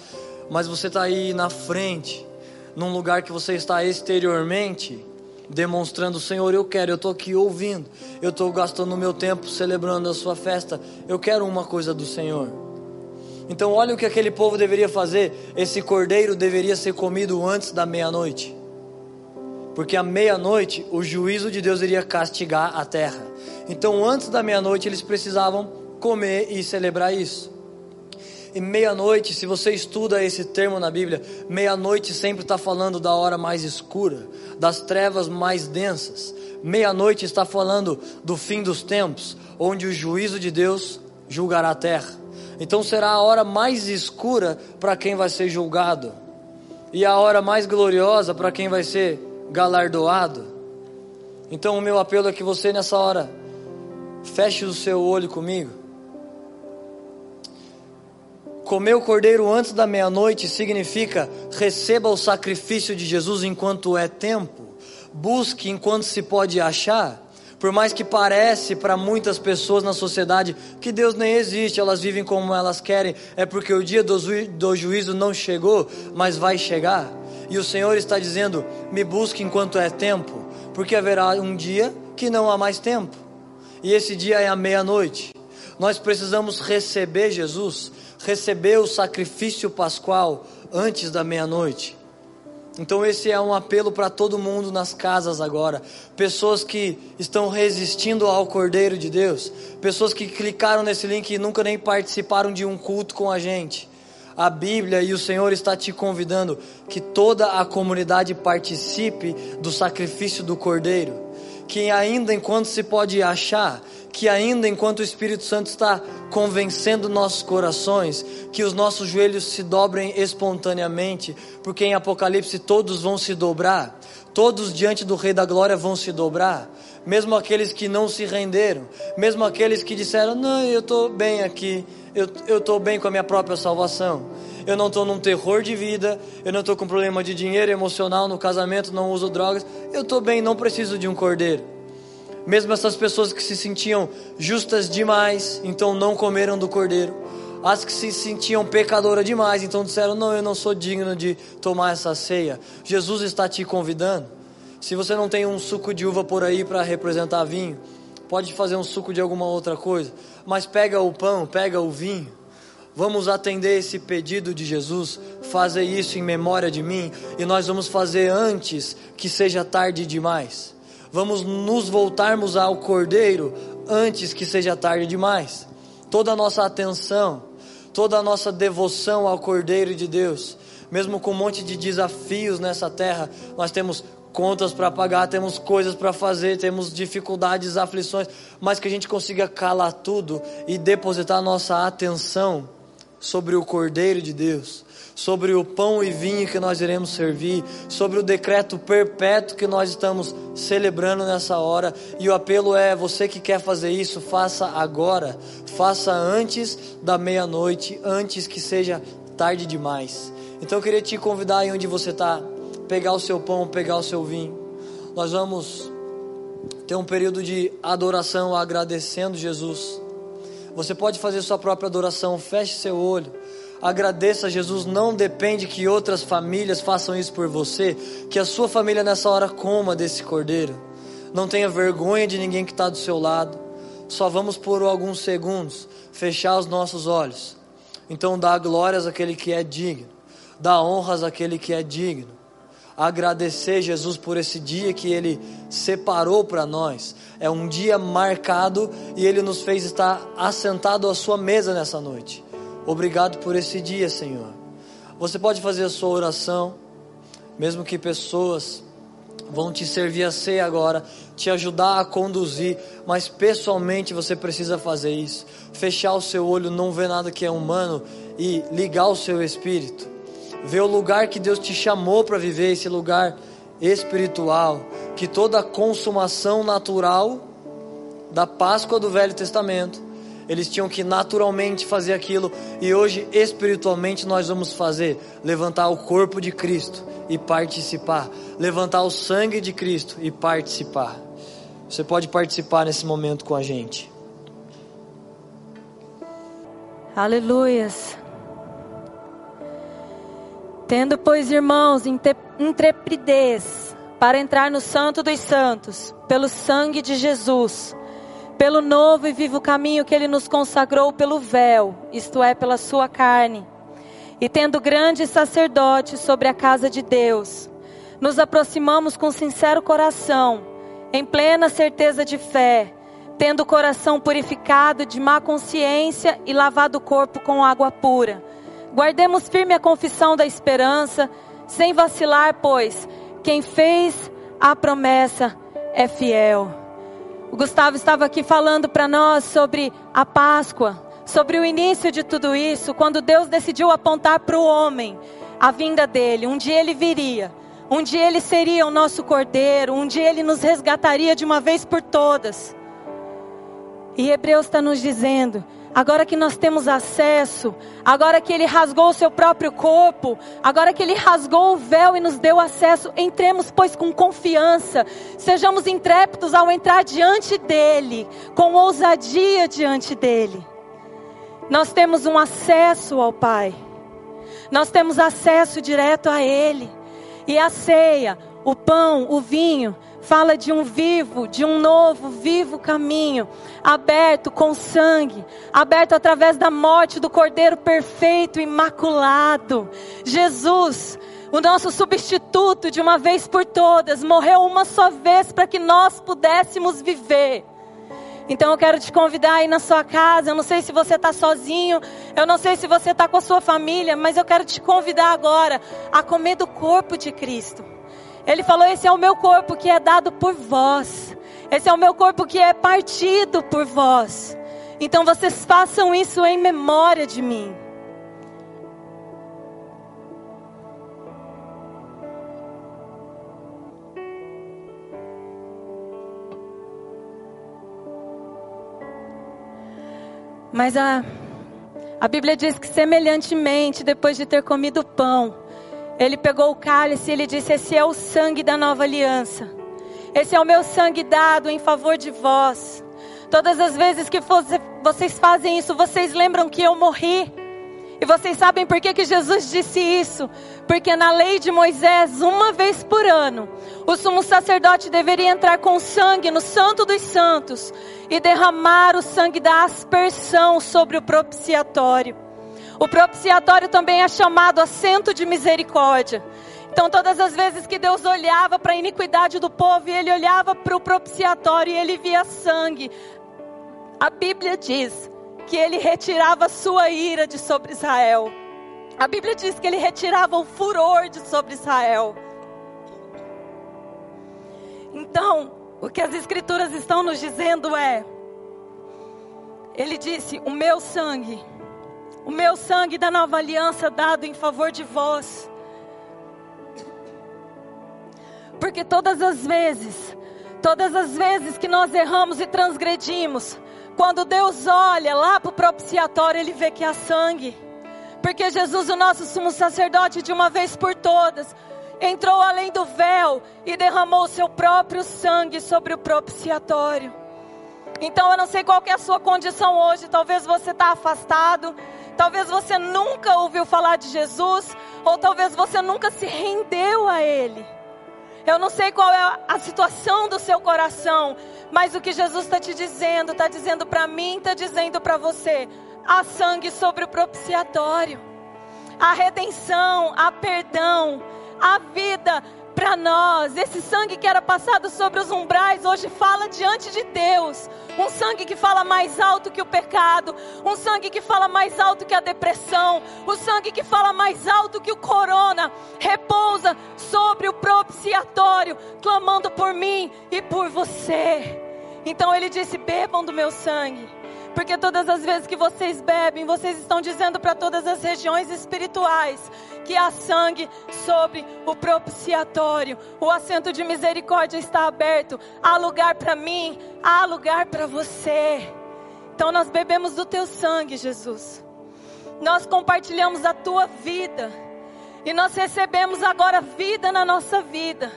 mas você está aí na frente, num lugar que você está exteriormente demonstrando, Senhor, eu quero, eu estou aqui ouvindo, eu estou gastando meu tempo celebrando a sua festa, eu quero uma coisa do Senhor. Então, olha o que aquele povo deveria fazer: esse cordeiro deveria ser comido antes da meia-noite, porque à meia-noite o juízo de Deus iria castigar a terra. Então, antes da meia-noite, eles precisavam comer e celebrar isso. E meia-noite, se você estuda esse termo na Bíblia, meia-noite sempre está falando da hora mais escura, das trevas mais densas. Meia-noite está falando do fim dos tempos, onde o juízo de Deus julgará a terra. Então será a hora mais escura para quem vai ser julgado, e a hora mais gloriosa para quem vai ser galardoado. Então o meu apelo é que você nessa hora Feche o seu olho comigo. Comer o cordeiro antes da meia-noite significa receba o sacrifício de Jesus enquanto é tempo, busque enquanto se pode achar. Por mais que parece para muitas pessoas na sociedade que Deus nem existe, elas vivem como elas querem, é porque o dia do, do juízo não chegou, mas vai chegar. E o Senhor está dizendo: me busque enquanto é tempo, porque haverá um dia que não há mais tempo e esse dia é a meia-noite. Nós precisamos receber Jesus, receber o sacrifício pascual antes da meia-noite. Então, esse é um apelo para todo mundo nas casas agora. Pessoas que estão resistindo ao Cordeiro de Deus, pessoas que clicaram nesse link e nunca nem participaram de um culto com a gente. A Bíblia e o Senhor está te convidando que toda a comunidade participe do sacrifício do Cordeiro que ainda enquanto se pode achar, que ainda enquanto o Espírito Santo está convencendo nossos corações, que os nossos joelhos se dobrem espontaneamente, porque em Apocalipse todos vão se dobrar, todos diante do Rei da Glória vão se dobrar, mesmo aqueles que não se renderam, mesmo aqueles que disseram: Não, eu estou bem aqui, eu estou bem com a minha própria salvação eu não estou num terror de vida, eu não estou com problema de dinheiro emocional no casamento, não uso drogas, eu estou bem, não preciso de um cordeiro. Mesmo essas pessoas que se sentiam justas demais, então não comeram do cordeiro. As que se sentiam pecadoras demais, então disseram: Não, eu não sou digno de tomar essa ceia. Jesus está te convidando. Se você não tem um suco de uva por aí para representar vinho, pode fazer um suco de alguma outra coisa, mas pega o pão, pega o vinho Vamos atender esse pedido de Jesus, fazer isso em memória de mim, e nós vamos fazer antes que seja tarde demais. Vamos nos voltarmos ao Cordeiro antes que seja tarde demais. Toda a nossa atenção, toda a nossa devoção ao Cordeiro de Deus, mesmo com um monte de desafios nessa terra, nós temos contas para pagar, temos coisas para fazer, temos dificuldades, aflições, mas que a gente consiga calar tudo e depositar nossa atenção sobre o Cordeiro de Deus, sobre o pão e vinho que nós iremos servir, sobre o decreto perpétuo que nós estamos celebrando nessa hora. E o apelo é: você que quer fazer isso, faça agora, faça antes da meia-noite, antes que seja tarde demais. Então eu queria te convidar aí onde você está, pegar o seu pão, pegar o seu vinho. Nós vamos ter um período de adoração agradecendo Jesus. Você pode fazer sua própria adoração, feche seu olho. Agradeça a Jesus, não depende que outras famílias façam isso por você, que a sua família nessa hora coma desse cordeiro. Não tenha vergonha de ninguém que está do seu lado. Só vamos por alguns segundos fechar os nossos olhos. Então dá glórias àquele que é digno, dá honras àquele que é digno agradecer Jesus por esse dia que Ele separou para nós. É um dia marcado e Ele nos fez estar assentado à Sua mesa nessa noite. Obrigado por esse dia, Senhor. Você pode fazer a sua oração, mesmo que pessoas vão te servir a ser agora, te ajudar a conduzir, mas pessoalmente você precisa fazer isso. Fechar o seu olho, não ver nada que é humano e ligar o seu espírito ver o lugar que Deus te chamou para viver, esse lugar espiritual, que toda a consumação natural da Páscoa do Velho Testamento, eles tinham que naturalmente fazer aquilo e hoje espiritualmente nós vamos fazer, levantar o corpo de Cristo e participar, levantar o sangue de Cristo e participar. Você pode participar nesse momento com a gente. Aleluias. Tendo, pois, irmãos, intrepidez para entrar no Santo dos Santos, pelo sangue de Jesus, pelo novo e vivo caminho que ele nos consagrou pelo véu, isto é, pela sua carne, e tendo grande sacerdote sobre a casa de Deus, nos aproximamos com sincero coração, em plena certeza de fé, tendo o coração purificado de má consciência e lavado o corpo com água pura. Guardemos firme a confissão da esperança, sem vacilar, pois quem fez a promessa é fiel. O Gustavo estava aqui falando para nós sobre a Páscoa, sobre o início de tudo isso, quando Deus decidiu apontar para o homem a vinda dele. Um dia ele viria, um dia ele seria o nosso cordeiro, um dia ele nos resgataria de uma vez por todas. E Hebreus está nos dizendo agora que nós temos acesso, agora que Ele rasgou o seu próprio corpo, agora que Ele rasgou o véu e nos deu acesso, entremos, pois, com confiança, sejamos intrépidos ao entrar diante dEle, com ousadia diante dEle. Nós temos um acesso ao Pai, nós temos acesso direto a Ele, e a ceia, o pão, o vinho, fala de um vivo, de um novo, vivo caminho, aberto com sangue, aberto através da morte do Cordeiro perfeito, imaculado. Jesus, o nosso substituto de uma vez por todas, morreu uma só vez para que nós pudéssemos viver. Então eu quero te convidar aí na sua casa. Eu não sei se você está sozinho, eu não sei se você está com a sua família, mas eu quero te convidar agora a comer do corpo de Cristo. Ele falou: Esse é o meu corpo que é dado por vós. Esse é o meu corpo que é partido por vós. Então vocês façam isso em memória de mim. Mas a, a Bíblia diz que, semelhantemente, depois de ter comido pão, ele pegou o cálice e ele disse: Esse é o sangue da nova aliança. Esse é o meu sangue dado em favor de vós. Todas as vezes que vocês fazem isso, vocês lembram que eu morri. E vocês sabem por que, que Jesus disse isso? Porque na lei de Moisés, uma vez por ano, o sumo sacerdote deveria entrar com sangue no Santo dos Santos e derramar o sangue da aspersão sobre o propiciatório. O propiciatório também é chamado assento de misericórdia. Então, todas as vezes que Deus olhava para a iniquidade do povo e ele olhava para o propiciatório e ele via sangue, a Bíblia diz que ele retirava sua ira de sobre Israel. A Bíblia diz que ele retirava o furor de sobre Israel. Então, o que as Escrituras estão nos dizendo é: Ele disse, o meu sangue, o meu sangue da nova aliança dado em favor de vós. Porque todas as vezes, todas as vezes que nós erramos e transgredimos, quando Deus olha lá para o propiciatório, Ele vê que há sangue. Porque Jesus, o nosso sumo sacerdote, de uma vez por todas, entrou além do véu e derramou o seu próprio sangue sobre o propiciatório. Então eu não sei qual é a sua condição hoje. Talvez você está afastado, talvez você nunca ouviu falar de Jesus, ou talvez você nunca se rendeu a Ele. Eu não sei qual é a situação do seu coração, mas o que Jesus está te dizendo, está dizendo para mim, está dizendo para você: há sangue sobre o propiciatório, há redenção, há perdão, há vida para nós. Esse sangue que era passado sobre os umbrais hoje fala diante de Deus. Um sangue que fala mais alto que o pecado, um sangue que fala mais alto que a depressão, o sangue que fala mais alto que o corona, repousa sobre o propiciatório, clamando por mim e por você. Então ele disse: bebam do meu sangue. Porque todas as vezes que vocês bebem, vocês estão dizendo para todas as regiões espirituais que há sangue sobre o propiciatório. O assento de misericórdia está aberto. Há lugar para mim, há lugar para você. Então nós bebemos do teu sangue, Jesus. Nós compartilhamos a tua vida. E nós recebemos agora vida na nossa vida.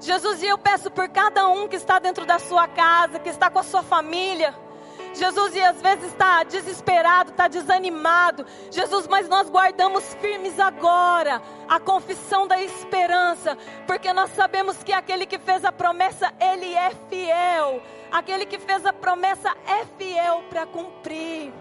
Jesus, e eu peço por cada um que está dentro da sua casa, que está com a sua família Jesus, e às vezes está desesperado, está desanimado. Jesus, mas nós guardamos firmes agora a confissão da esperança, porque nós sabemos que aquele que fez a promessa, ele é fiel. Aquele que fez a promessa é fiel para cumprir.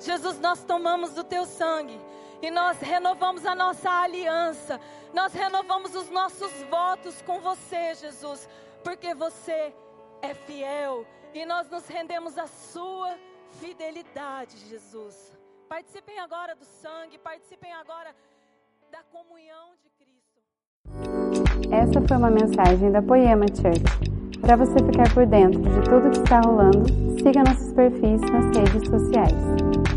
Jesus, nós tomamos do teu sangue e nós renovamos a nossa aliança, nós renovamos os nossos votos com você, Jesus, porque você é fiel e nós nos rendemos à Sua fidelidade, Jesus. Participem agora do sangue, participem agora da comunhão de Cristo. Essa foi uma mensagem da Poema Church. Para você ficar por dentro de tudo que está rolando, siga nossos perfis nas redes sociais.